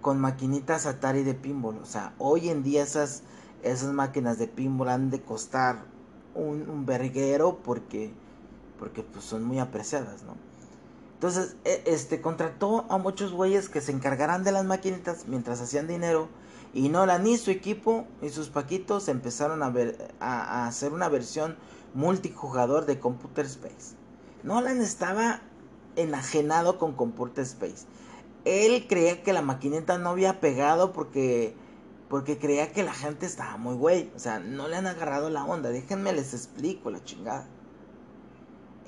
con maquinitas Atari de pinball. O sea, hoy en día esas, esas máquinas de pinball han de costar un, un verguero porque, porque pues son muy apreciadas, ¿no? Entonces, e, este, contrató a muchos güeyes que se encargaran de las maquinitas mientras hacían dinero. Y Nolan y su equipo y sus paquitos empezaron a, ver, a, hacer una versión multijugador de Computer Space. Nolan estaba enajenado con Computer Space. Él creía que la maquinita no había pegado porque, porque creía que la gente estaba muy güey. O sea, no le han agarrado la onda. Déjenme les explico la chingada.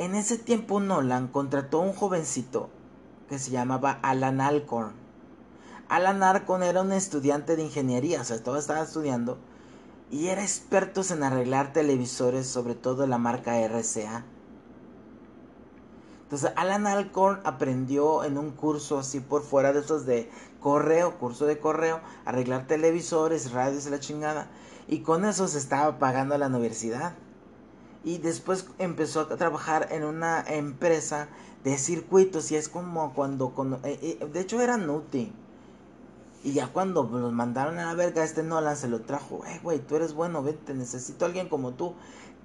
En ese tiempo Nolan contrató a un jovencito que se llamaba Alan Alcorn. Alan Alcorn era un estudiante de ingeniería, o sea, todo estaba estudiando y era experto en arreglar televisores, sobre todo la marca RCA. Entonces Alan Alcorn aprendió en un curso así por fuera de esos de correo, curso de correo, arreglar televisores, radios y la chingada. Y con eso se estaba pagando la universidad y después empezó a trabajar en una empresa de circuitos y es como cuando, eh, eh, de hecho era Nuti y ya cuando los mandaron a la verga este Nolan se lo trajo eh güey tú eres bueno vete necesito a alguien como tú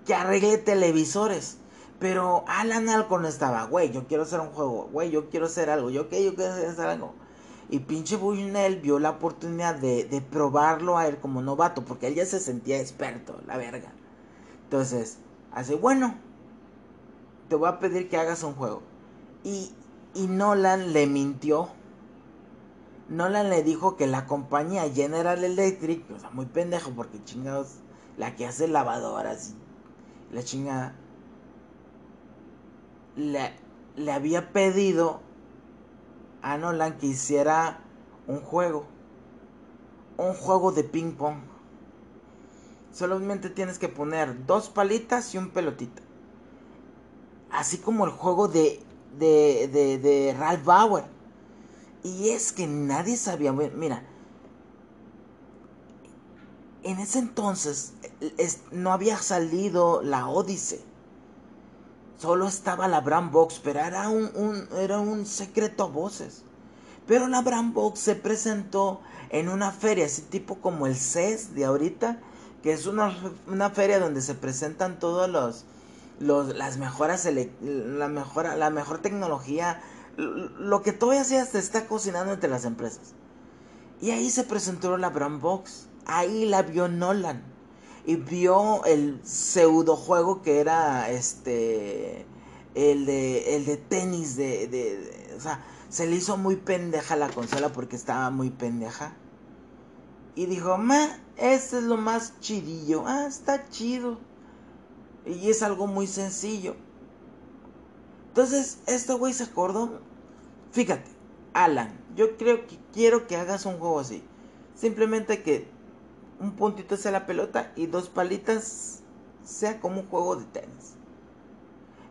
que arregle televisores pero Alan Alcorn estaba güey yo quiero hacer un juego güey yo quiero hacer algo yo qué yo quiero hacer algo y pinche Bushnell vio la oportunidad de, de probarlo a él como novato porque él ya se sentía experto la verga. Entonces Hace, bueno, te voy a pedir que hagas un juego. Y, y Nolan le mintió. Nolan le dijo que la compañía General Electric, o sea, muy pendejo porque chingados, la que hace lavadoras y la chingada, le, le había pedido a Nolan que hiciera un juego. Un juego de ping pong. Solamente tienes que poner dos palitas y un pelotita. Así como el juego de, de, de, de Ralph Bauer. Y es que nadie sabía. Mira, en ese entonces no había salido la Odyssey. Solo estaba la Brand Box, pero era un, un, era un secreto a voces. Pero la Brand Box se presentó en una feria, así tipo como el CES de ahorita, que es una, una feria donde se presentan todos los, los las mejoras, la mejor, la mejor tecnología, lo que todavía se está cocinando entre las empresas. Y ahí se presentó la Brown Box, ahí la vio Nolan y vio el pseudo juego que era este el de el de tenis de, de, o sea se le hizo muy pendeja la consola porque estaba muy pendeja y dijo, ma, este es lo más chidillo. Ah, está chido. Y es algo muy sencillo. Entonces, este güey se acordó. Fíjate, Alan, yo creo que quiero que hagas un juego así. Simplemente que un puntito sea la pelota y dos palitas sea como un juego de tenis.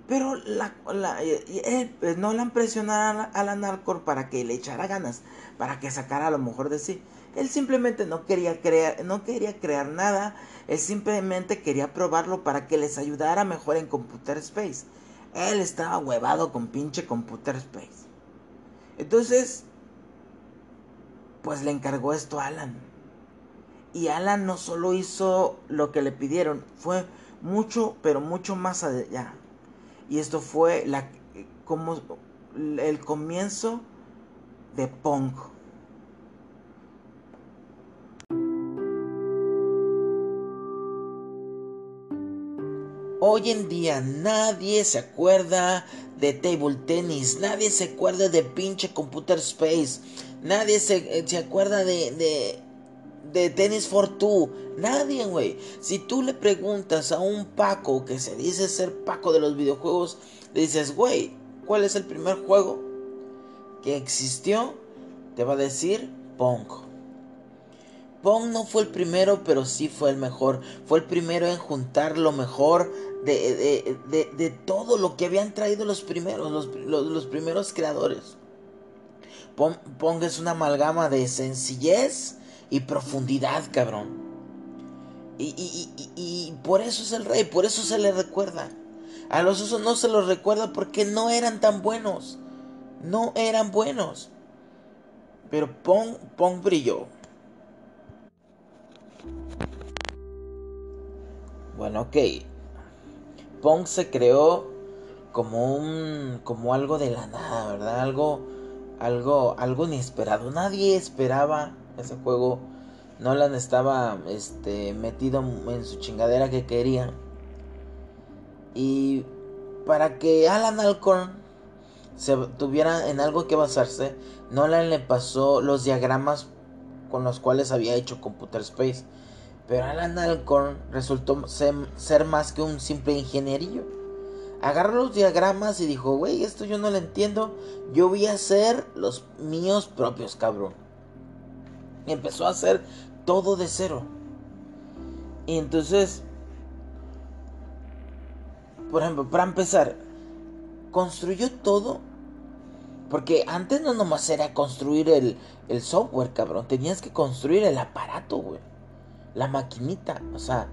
Pero la, la, eh, pues, no la a Alan Alcor para que le echara ganas, para que sacara lo mejor de sí. Él simplemente no quería crear, no quería crear nada, él simplemente quería probarlo para que les ayudara mejor en Computer Space. Él estaba huevado con pinche Computer Space. Entonces, pues le encargó esto a Alan. Y Alan no solo hizo lo que le pidieron, fue mucho, pero mucho más allá. Y esto fue la, como el comienzo de Pong. Hoy en día nadie se acuerda de table tennis, nadie se acuerda de pinche computer space, nadie se, eh, se acuerda de, de, de Tennis for Two. Nadie, güey. Si tú le preguntas a un Paco que se dice ser Paco de los videojuegos, le dices, güey, ¿cuál es el primer juego que existió? Te va a decir Pong. Pong no fue el primero, pero sí fue el mejor. Fue el primero en juntar lo mejor de, de, todo lo que habían traído los primeros, los, los primeros creadores. Pong, Pong es una amalgama de sencillez, y profundidad, cabrón. Y, y, y, por eso es el rey, por eso se le recuerda. A los usos no se los recuerda porque no eran tan buenos. No eran buenos. Pero Pong, Pong brilló. Bueno, ok. Pong se creó como un. como algo de la nada, ¿verdad? Algo. algo. algo inesperado. Nadie esperaba ese juego Nolan estaba este, metido en su chingadera que quería. Y para que Alan Alcorn se tuviera en algo que basarse, Nolan le pasó los diagramas con los cuales había hecho Computer Space. Pero Alan Alcorn resultó ser, más que un simple ingenierillo. Agarró los diagramas y dijo, güey, esto yo no lo entiendo. Yo voy a hacer los míos propios, cabrón. Y empezó a hacer todo de cero. Y entonces, por ejemplo, para empezar, construyó todo. Porque antes no nomás era construir el, el software, cabrón. Tenías que construir el aparato, güey. La maquinita. O sea,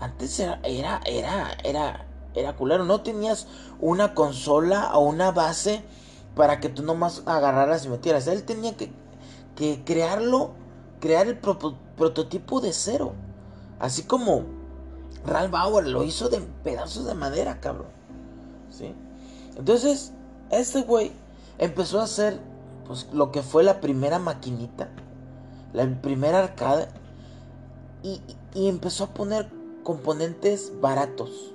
antes era, era, era, era, era culero. No tenías una consola o una base para que tú nomás agarraras y metieras. Él tenía que, que crearlo crear el prototipo de cero. Así como Ralph Bauer lo hizo de pedazos de madera, cabrón. ¿Sí? Entonces, este güey empezó a hacer pues, lo que fue la primera maquinita, la primera arcade, y, empezó a poner componentes baratos.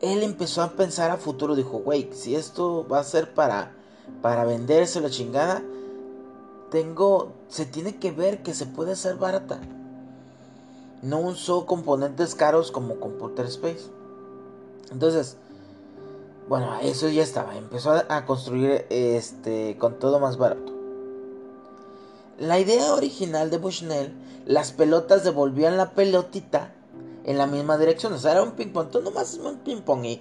Él empezó a pensar a futuro, dijo, güey, si esto va a ser para, para venderse la chingada, tengo, se tiene que ver que se puede hacer barata. No usó componentes caros como Computer Space. Entonces, bueno, eso ya estaba. Empezó a, construir este con todo más barato. La idea original de Bushnell, las pelotas devolvían la pelotita en la misma dirección. O sea, era un ping pong. Tú nomás un ping pong y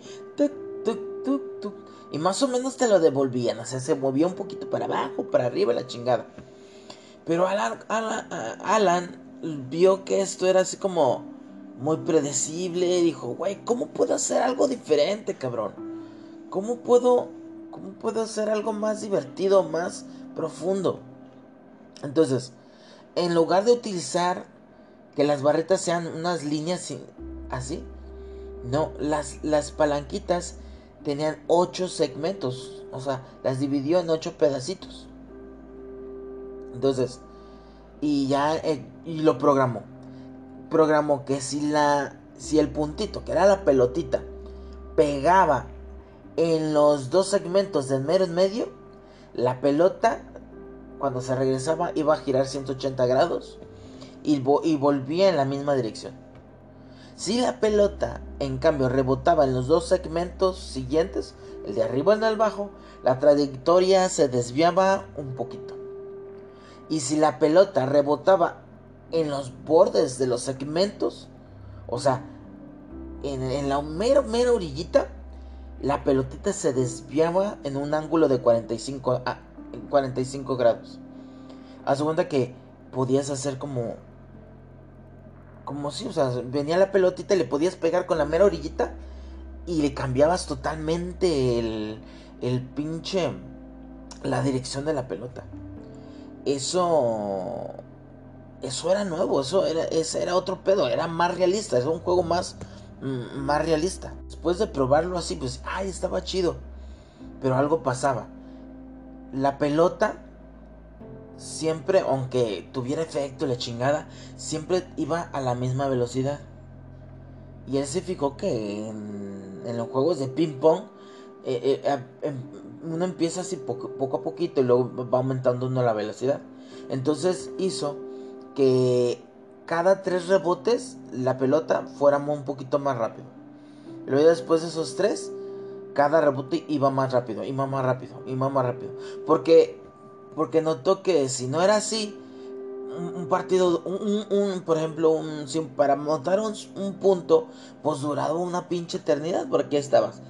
y más o menos te lo devolvían. O sea, se movía un poquito para abajo, para arriba, la chingada. Pero Alan, Alan, vio que esto era así como muy predecible. Y dijo, güey, ¿cómo puedo hacer algo diferente, cabrón? ¿Cómo puedo, cómo puedo hacer algo más divertido, más profundo? Entonces, en lugar de utilizar que las barretas sean unas líneas así, no, las, las palanquitas tenían ocho segmentos, o sea, las dividió en ocho pedacitos. Entonces, y ya eh, y lo programó. Programó que si la si el puntito, que era la pelotita, pegaba en los dos segmentos del mero en medio, la pelota cuando se regresaba iba a girar 180 grados y, volvía en la misma dirección. Si la pelota, en cambio, rebotaba en los dos segmentos siguientes, el de arriba y el de abajo, la trayectoria se desviaba un poquito. Y si la pelota rebotaba en los bordes de los segmentos, o sea, en, la mera orillita, la pelotita se desviaba en un ángulo de 45, 45 grados. Haz cuenta que podías hacer como como si, o sea, venía la pelotita y le podías pegar con la mera orillita y le cambiabas totalmente el, el pinche, la dirección de la pelota. Eso, eso era nuevo, eso era, ese era otro pedo, era más realista, era un juego más, mm, más realista. Después de probarlo así, pues, ay, estaba chido. Pero algo pasaba. La pelota siempre, aunque tuviera efecto la chingada, siempre iba a la misma velocidad. Y él se fijó que en, los juegos de ping pong, eh, eh, em, uno empieza así poco, poco, a poquito y luego va aumentando uno la velocidad. Entonces hizo que cada tres rebotes la pelota fuera un poquito más rápido. Luego después de esos tres, cada rebote iba más rápido, iba más rápido, iba más rápido. Porque, porque notó que si no era así, un, partido, un, por ejemplo, un, para montar un, punto, pues duraba una pinche eternidad, porque estabas.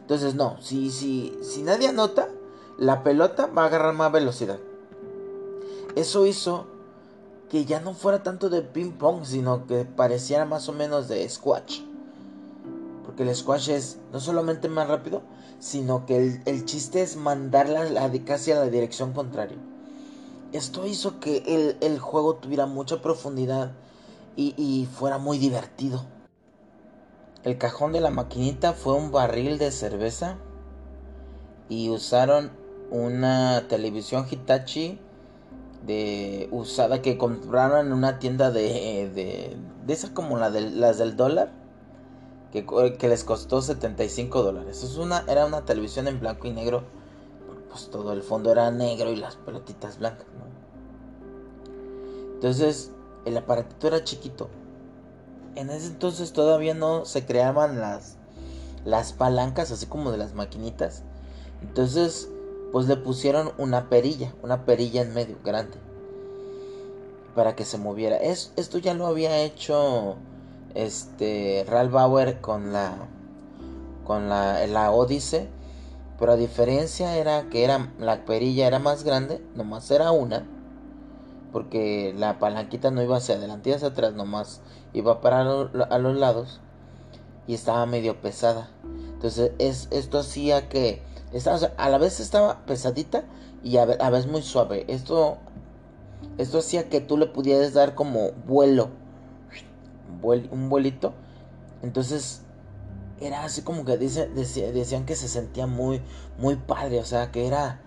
Entonces, no, si, si, si nadie anota, la pelota va a agarrar más velocidad. Eso hizo que ya no fuera tanto de ping pong, sino que pareciera más o menos de squash. Porque el squash es no solamente más rápido, sino que el, chiste es mandarla la, casi a la dirección contraria. Esto hizo que el, juego tuviera mucha profundidad y, y fuera muy divertido. El cajón de la maquinita fue un barril de cerveza y usaron una televisión Hitachi de usada que compraron en una tienda de de, de esa como la de las del dólar que, les costó 75 dólares. Es una, era una televisión en blanco y negro. Pues todo el fondo era negro y las pelotitas blancas, Entonces, el aparatito era chiquito. En ese entonces todavía no se creaban las, las palancas, así como de las maquinitas. Entonces, pues le pusieron una perilla, una perilla en medio, grande, para que se moviera. Es, esto ya lo había hecho este Ralph Bauer con la con la, la Odyssey, pero a diferencia era que era la perilla era más grande, nomás era una, porque la palanquita no iba hacia adelante y hacia atrás, nomás iba para a los lados y estaba medio pesada. Entonces es, esto hacía que a la vez estaba pesadita y a, la vez muy suave. Esto, esto hacía que tú le pudieras dar como vuelo. Un vuelito. Entonces era así como que dice, decían que se sentía muy, muy padre. O sea, que era,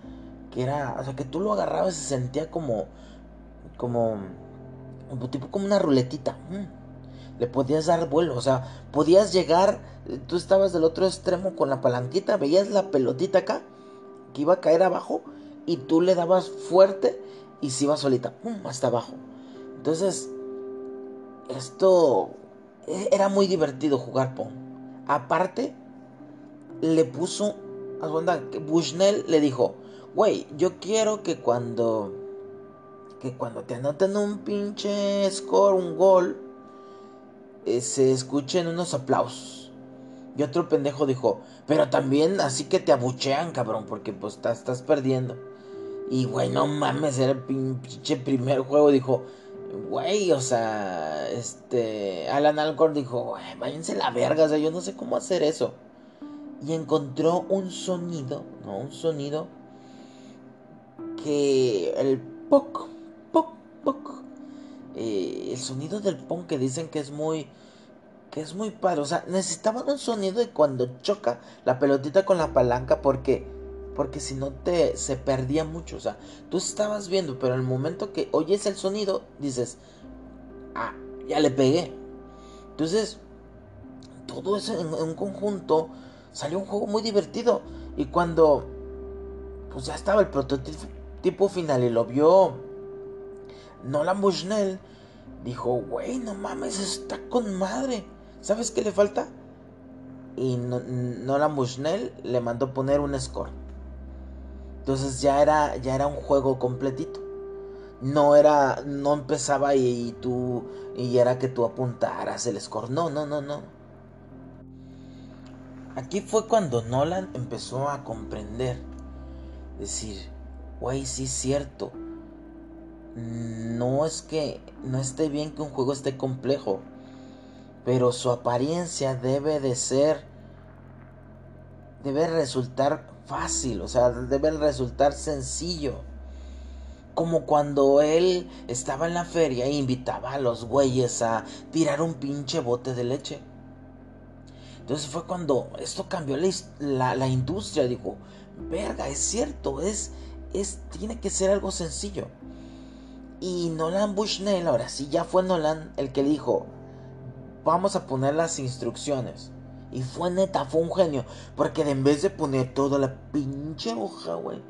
que era, o sea, que tú lo agarrabas y se sentía como, como, tipo como una ruletita. Mm le podías dar vuelo, o sea, podías llegar, tú estabas del otro extremo con la palanquita, veías la pelotita acá, que iba a caer abajo, y tú le dabas fuerte y se iba solita, pum, hasta abajo. Entonces, esto e, era muy divertido jugar Pong. Aparte, le puso, a su Bushnell le dijo, güey, yo quiero que cuando, que cuando te anoten un pinche score, un gol, eh, se escuchen unos aplausos. Y otro pendejo dijo, pero también así que te abuchean, cabrón, porque pues estás perdiendo. Y güey, no mames, era el pinche primer juego. Dijo, güey, o sea, este. Alan Alcorn dijo, váyanse la verga, o sea, yo no sé cómo hacer eso. Y encontró un sonido, ¿no? Un sonido que el poc, poc, poc el sonido del punk que dicen que es muy que es muy padre, o sea, necesitaban un sonido de cuando choca la pelotita con la palanca porque porque si no te se perdía mucho, o sea, tú estabas viendo, pero el momento que oyes el sonido dices, "Ah, ya le pegué." Entonces, todo eso en, un conjunto salió un juego muy divertido y cuando pues ya estaba el prototipo final y lo vio Nolan Bushnell dijo, güey, no mames, está con madre. ¿Sabes qué le falta? Y Nolan Bushnell le mandó poner un score. Entonces ya era, ya era un juego completito. No era, no empezaba y, tú, y era que tú apuntaras el score. No, no, no, no. Aquí fue cuando Nolan empezó a comprender. Decir, güey, sí es cierto no es que no esté bien que un juego esté complejo, pero su apariencia debe de ser, debe resultar fácil, o sea, debe resultar sencillo. como cuando él estaba en la feria e invitaba a los güeyes a tirar un pinche bote de leche. Entonces fue cuando esto cambió la, la, industria. Dijo, verga, es cierto, es, es, tiene que ser algo sencillo. Y Nolan Bushnell, ahora sí, ya fue Nolan el que dijo, vamos a poner las instrucciones. Y fue neta, fue un genio. Porque en vez de poner toda la pinche hoja, güey.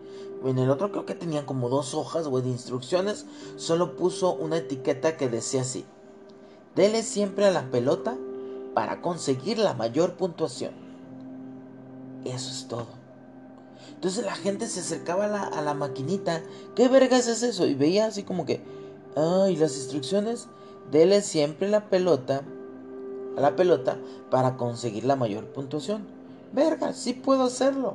En el otro creo que tenían como dos hojas, güey, de instrucciones. Solo puso una etiqueta que decía así. Dele siempre a la pelota para conseguir la mayor puntuación. Eso es todo. Entonces la gente se acercaba a la, a la maquinita. ¿Qué vergas es eso? Y veía así como que... Ay, las instrucciones. Dele siempre la pelota a la pelota para conseguir la mayor puntuación. Verga, sí puedo hacerlo.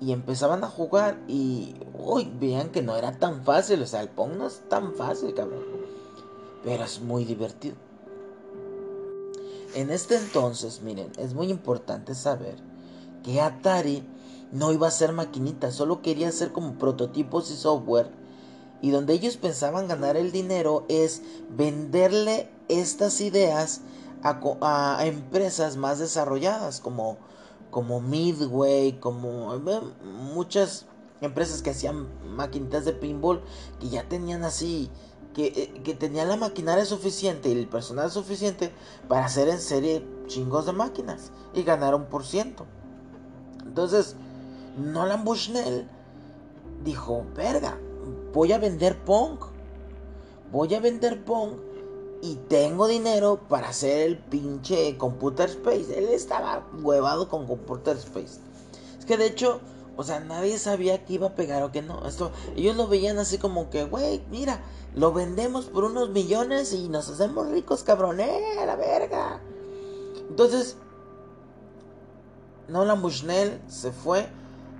Y empezaban a jugar y uy, veían que no era tan fácil. O sea, el Pong no es tan fácil, cabrón. Pero es muy divertido. En este entonces, miren, es muy importante saber que Atari no iba a ser maquinita, solo quería hacer como prototipos y software. Y donde ellos pensaban ganar el dinero es venderle estas ideas a, empresas más desarrolladas como, como Midway, como muchas empresas que hacían maquinitas de pinball que ya tenían así, que, eh, que tenían la maquinaria suficiente y el personal suficiente para hacer en serie chingos de máquinas y ganar un por ciento. Entonces, Nolan Bushnell dijo, verga, voy a vender Pong. Voy a vender Pong y tengo dinero para hacer el pinche Computer Space. Él estaba huevado con Computer Space. Es que de hecho, o sea, nadie sabía que iba a pegar o que no. Esto, ellos lo veían así como que, güey, mira, lo vendemos por unos millones y nos hacemos ricos, cabrón, eh, la verga. Entonces, Nolan Bushnell se fue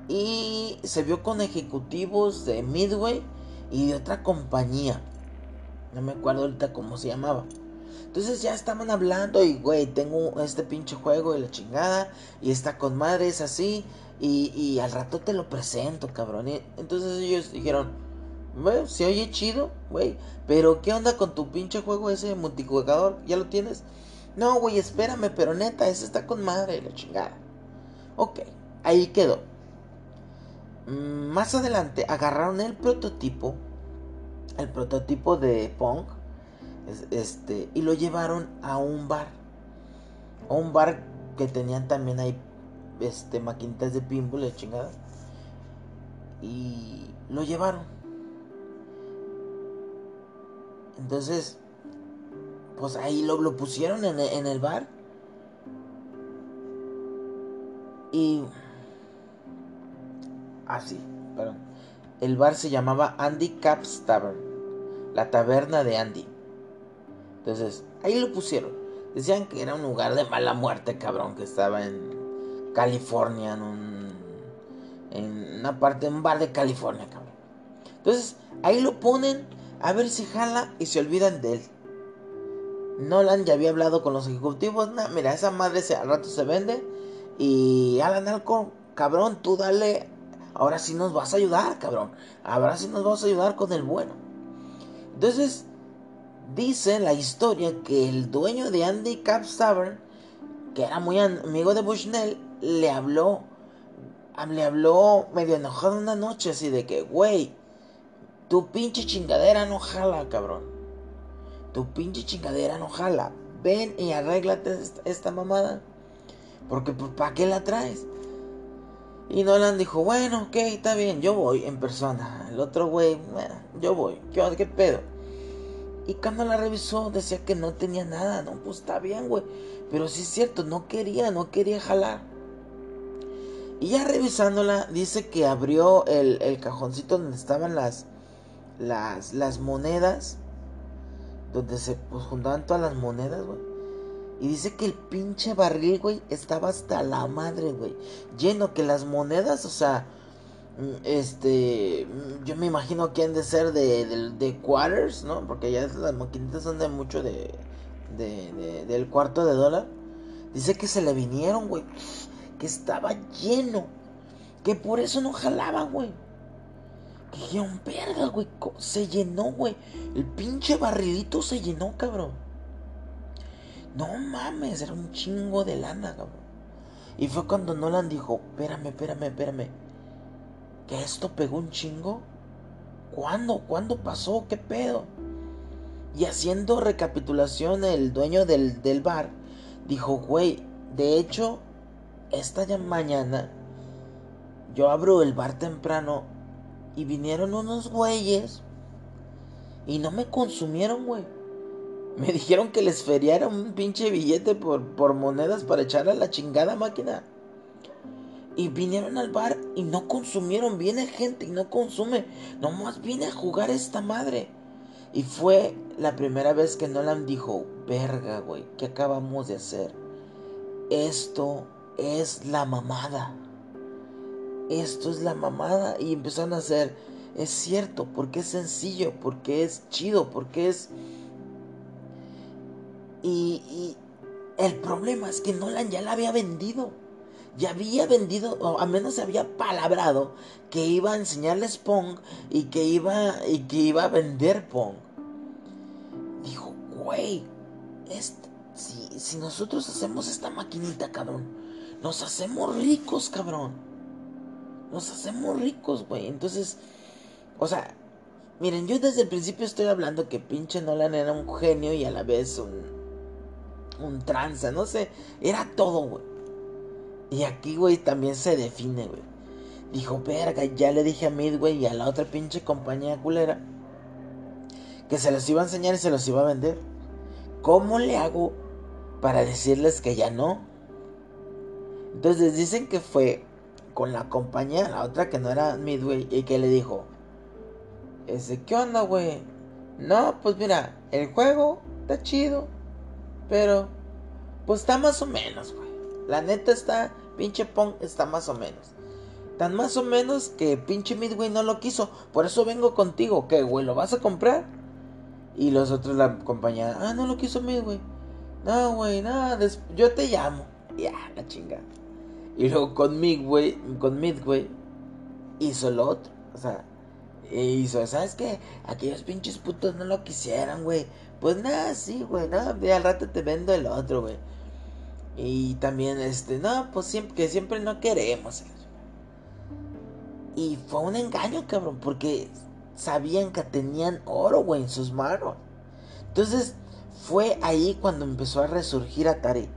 y se vio con ejecutivos de Midway y de otra compañía. No me acuerdo ahorita cómo se llamaba. Entonces ya estaban hablando y, güey, tengo este pinche juego de la chingada. Y está con madres así. Y, y al rato te lo presento, cabrón. entonces ellos dijeron, güey, se oye chido, güey. Pero ¿qué onda con tu pinche juego ese multijugador? ¿Ya lo tienes? No, güey, espérame, pero neta, ese está con madre la chingada. Ok, ahí quedó. Mm, más adelante agarraron el prototipo el prototipo de Pong este, y lo llevaron a un bar. A un bar que tenían también ahí este, maquinitas de pinball y chingadas. Y lo llevaron. Entonces, pues ahí lo, lo pusieron en, en el bar. Y... Así, perdón. El bar se llamaba Andy Caps Tavern la taberna de Andy. Entonces, ahí lo pusieron. Decían que era un lugar de mala muerte, cabrón, que estaba en California, en un. En una parte, en un bar de California, cabrón. Entonces, ahí lo ponen a ver si jala y se olvidan de él. Nolan ya había hablado con los ejecutivos. Mira, esa madre se, al rato se vende. Y Alan Alcorn, cabrón, tú dale. Ahora sí nos vas a ayudar, cabrón. Ahora sí nos vas a ayudar con el bueno. Entonces, dice la historia que el dueño de Andy Caps que era muy amigo de Bushnell, le habló, le habló medio enojado una noche, así de que, güey, tu pinche chingadera no jala, cabrón. Tu pinche chingadera no jala. Ven y arréglate esta, mamada. Porque, pues, ¿para qué la traes? Y Nolan dijo, bueno, ok, está bien, yo voy en persona. El otro güey, bueno, yo voy. ¿Qué, ¿Qué pedo? Y cuando la revisó decía que no tenía nada. No, pues está bien, güey. Pero sí es cierto, no quería, no quería jalar. Y ya revisándola, dice que abrió el, el cajoncito donde estaban las, las, las monedas. Donde se pues, juntaban todas las monedas, güey. Y dice que el pinche barril, güey, estaba hasta la madre, güey. Lleno, que las monedas, o sea, mm, este, mm, yo me imagino que han de ser de, de, quarters, ¿no? Porque ya las maquinitas son de mucho de, de, del cuarto de dólar. Dice que se le vinieron, güey. Que estaba lleno. Que por eso no jalaba, güey. Que un verga, güey. Se llenó, güey. El pinche barrilito se llenó, cabrón. No mames, era un chingo de lana, cabrón. Y fue cuando Nolan dijo, espérame, espérame, espérame. ¿Que esto pegó un chingo? ¿Cuándo? ¿Cuándo pasó? ¿Qué pedo? Y haciendo recapitulación, el dueño del, del bar dijo, güey, de hecho, esta ya mañana yo abro el bar temprano y vinieron unos güeyes y no me consumieron, güey. Me dijeron que les feriara un pinche billete por, por monedas para echarle a la chingada máquina. Y vinieron al bar y no consumieron. Viene gente y no consume. Nomás viene a jugar esta madre. Y fue la primera vez que Nolan dijo, verga, güey, ¿qué acabamos de hacer? Esto es la mamada. Esto es la mamada. Y empezaron a hacer, es cierto, porque es sencillo, porque es chido, porque es... Y, y el problema es que Nolan ya la había vendido ya había vendido, o al menos se había palabrado que iba a enseñarles Pong y que iba, y que iba a vender Pong. Dijo, güey, si, si nosotros hacemos esta maquinita, cabrón, nos hacemos ricos, cabrón. Nos hacemos ricos, güey. Entonces, o sea, miren, yo desde el principio estoy hablando que pinche Nolan era un genio y a la vez un, un tranza, no sé, era todo, güey. Y aquí, güey, también se define, güey. Dijo, verga, ya le dije a Midway y a la otra pinche compañía culera que se los iba a enseñar y se los iba a vender. ¿Cómo le hago para decirles que ya no? Entonces dicen que fue con la compañía, la otra que no era Midway, y que le dijo, ese, ¿qué onda, güey? No, pues mira, el juego está chido, pero pues está más o menos, güey. La neta está, pinche Pong está más o menos. Tan más o menos que pinche Midway no lo quiso. Por eso vengo contigo. ¿Qué, güey? ¿Lo vas a comprar? Y los otros, la compañía, ah, no lo quiso Midway. No, güey, nada, yo te llamo. Ya, la chinga. Y luego con Midway, con Midway, hizo lo otro. O sea, hizo, ¿sabes qué? Aquellos pinches putos no lo quisieran, güey. Pues nada, sí, güey, nada, al rato te vendo el otro, güey. Y también, este, no, pues siempre, que siempre no queremos. Y fue un engaño, cabrón, porque sabían que tenían oro, güey, en sus manos. Entonces, fue ahí cuando empezó a resurgir Atari.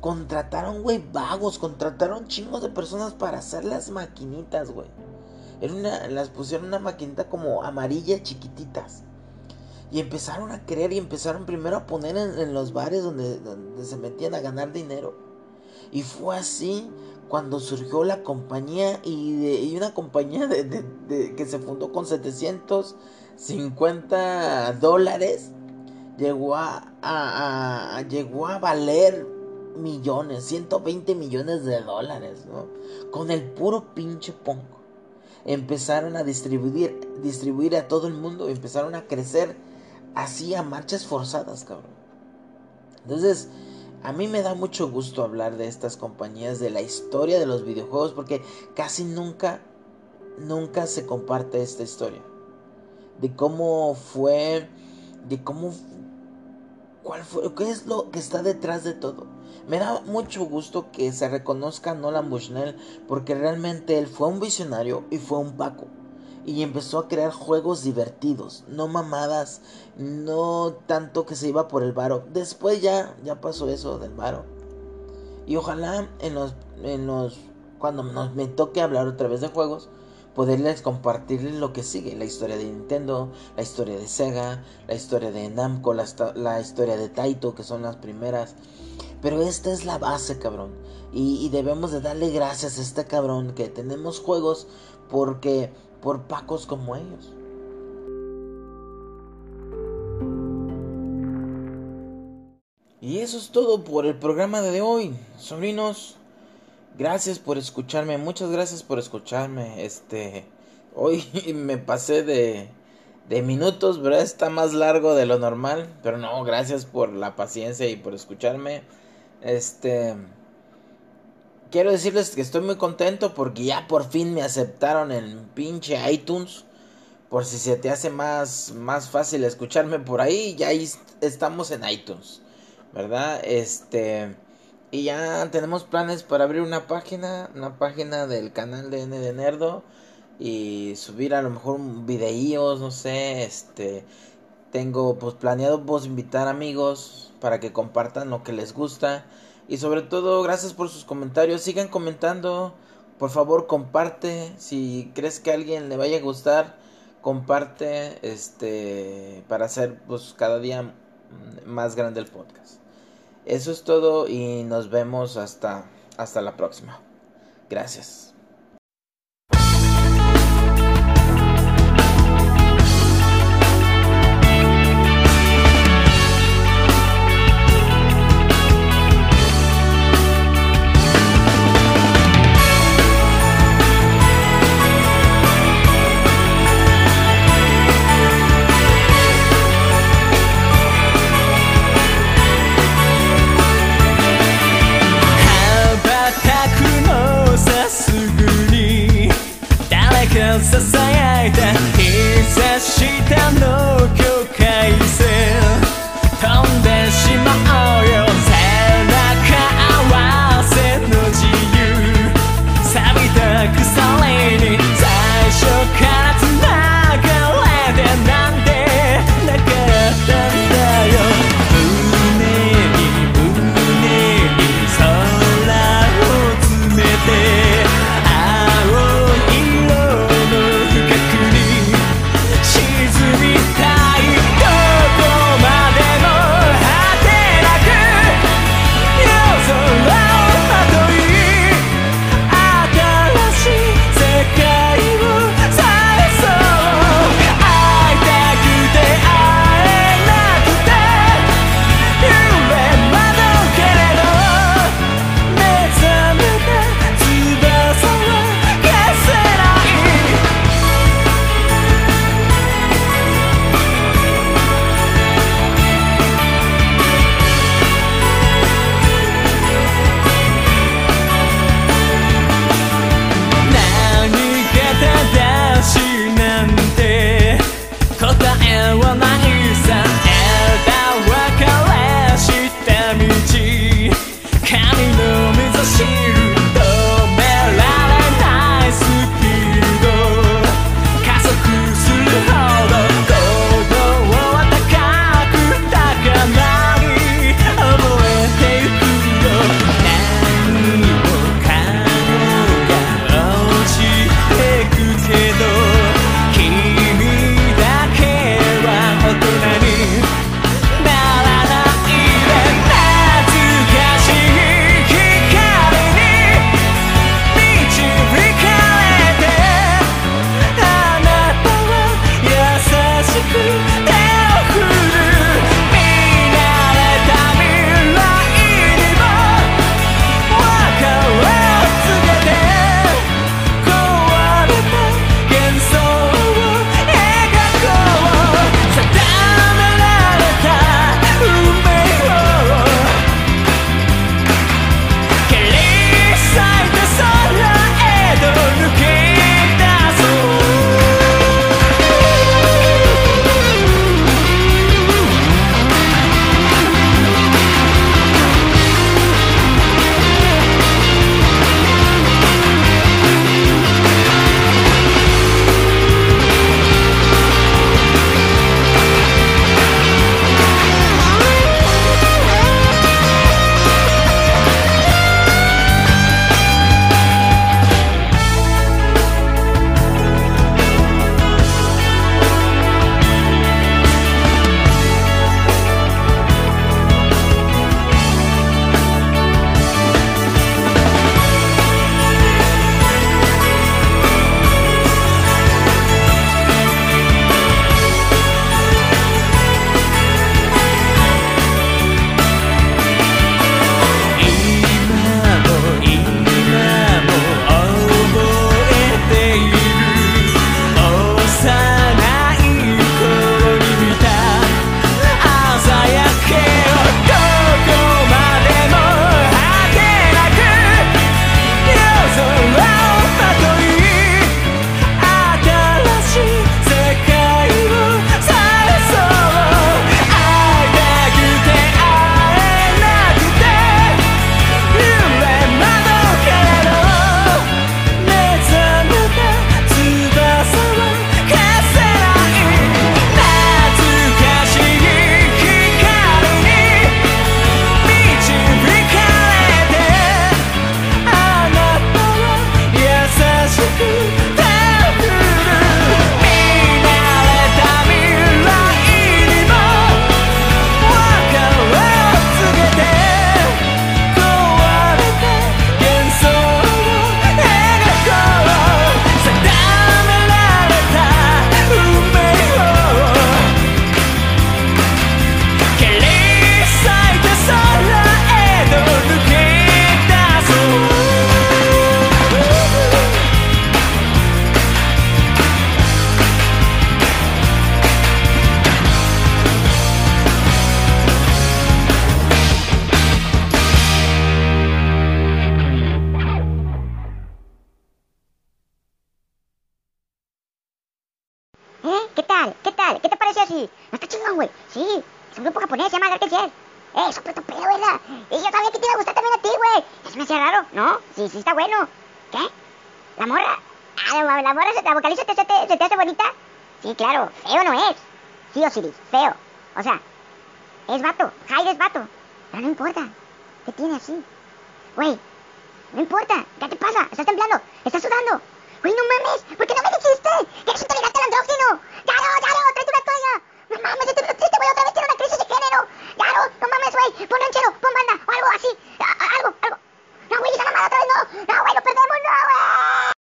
Contrataron, güey, vagos, contrataron chingos de personas para hacer las maquinitas, güey. Una, las pusieron una maquinita como amarilla chiquititas. Y empezaron a creer y empezaron primero a poner en, los bares donde, se metían a ganar dinero. Y fue así cuando surgió la compañía y, una compañía de, que se fundó con 750 dólares llegó a, llegó a valer millones, 120 millones de dólares, ¿no? Con el puro pinche punk. Empezaron a distribuir, distribuir a todo el mundo, empezaron a crecer hacía marchas forzadas, cabrón. Entonces, a mí me da mucho gusto hablar de estas compañías, de la historia de los videojuegos, porque casi nunca, nunca se comparte esta historia. De cómo fue, de cómo, cuál fue, qué es lo que está detrás de todo. Me da mucho gusto que se reconozca Nolan Bushnell, porque realmente él fue un visionario y fue un Paco y empezó a crear juegos divertidos, no mamadas, no tanto que se iba por el varo. Después ya, ya pasó eso del varo. Y ojalá en los, en los, cuando nos, me toque hablar otra vez de juegos, poderles compartirles lo que sigue, la historia de Nintendo, la historia de Sega, la historia de Namco, la historia de Taito, que son las primeras. Pero esta es la base, cabrón. Y, debemos de darle gracias a este cabrón que tenemos juegos porque por pacos como ellos. Y eso es todo por el programa de hoy, sobrinos. Gracias por escucharme, muchas gracias por escucharme. Este, hoy me pasé de, de minutos, ¿verdad? Está más largo de lo normal, pero no, gracias por la paciencia y por escucharme. Este, quiero decirles que estoy muy contento porque ya por fin me aceptaron en pinche iTunes. por si se te hace más, más fácil escucharme por ahí, ya ahí estamos en iTunes, ¿verdad? Este, y ya tenemos planes para abrir una página, una página del canal de N de Nerdo y subir a lo mejor videíos, no sé, este, tengo pues planeado pues invitar amigos para que compartan lo que les gusta y sobre todo gracias por sus comentarios, sigan comentando, por favor comparte, si crees que a alguien le vaya a gustar, comparte este para hacer pues cada día más grande el podcast. Eso es todo y nos vemos hasta hasta la próxima. Gracias.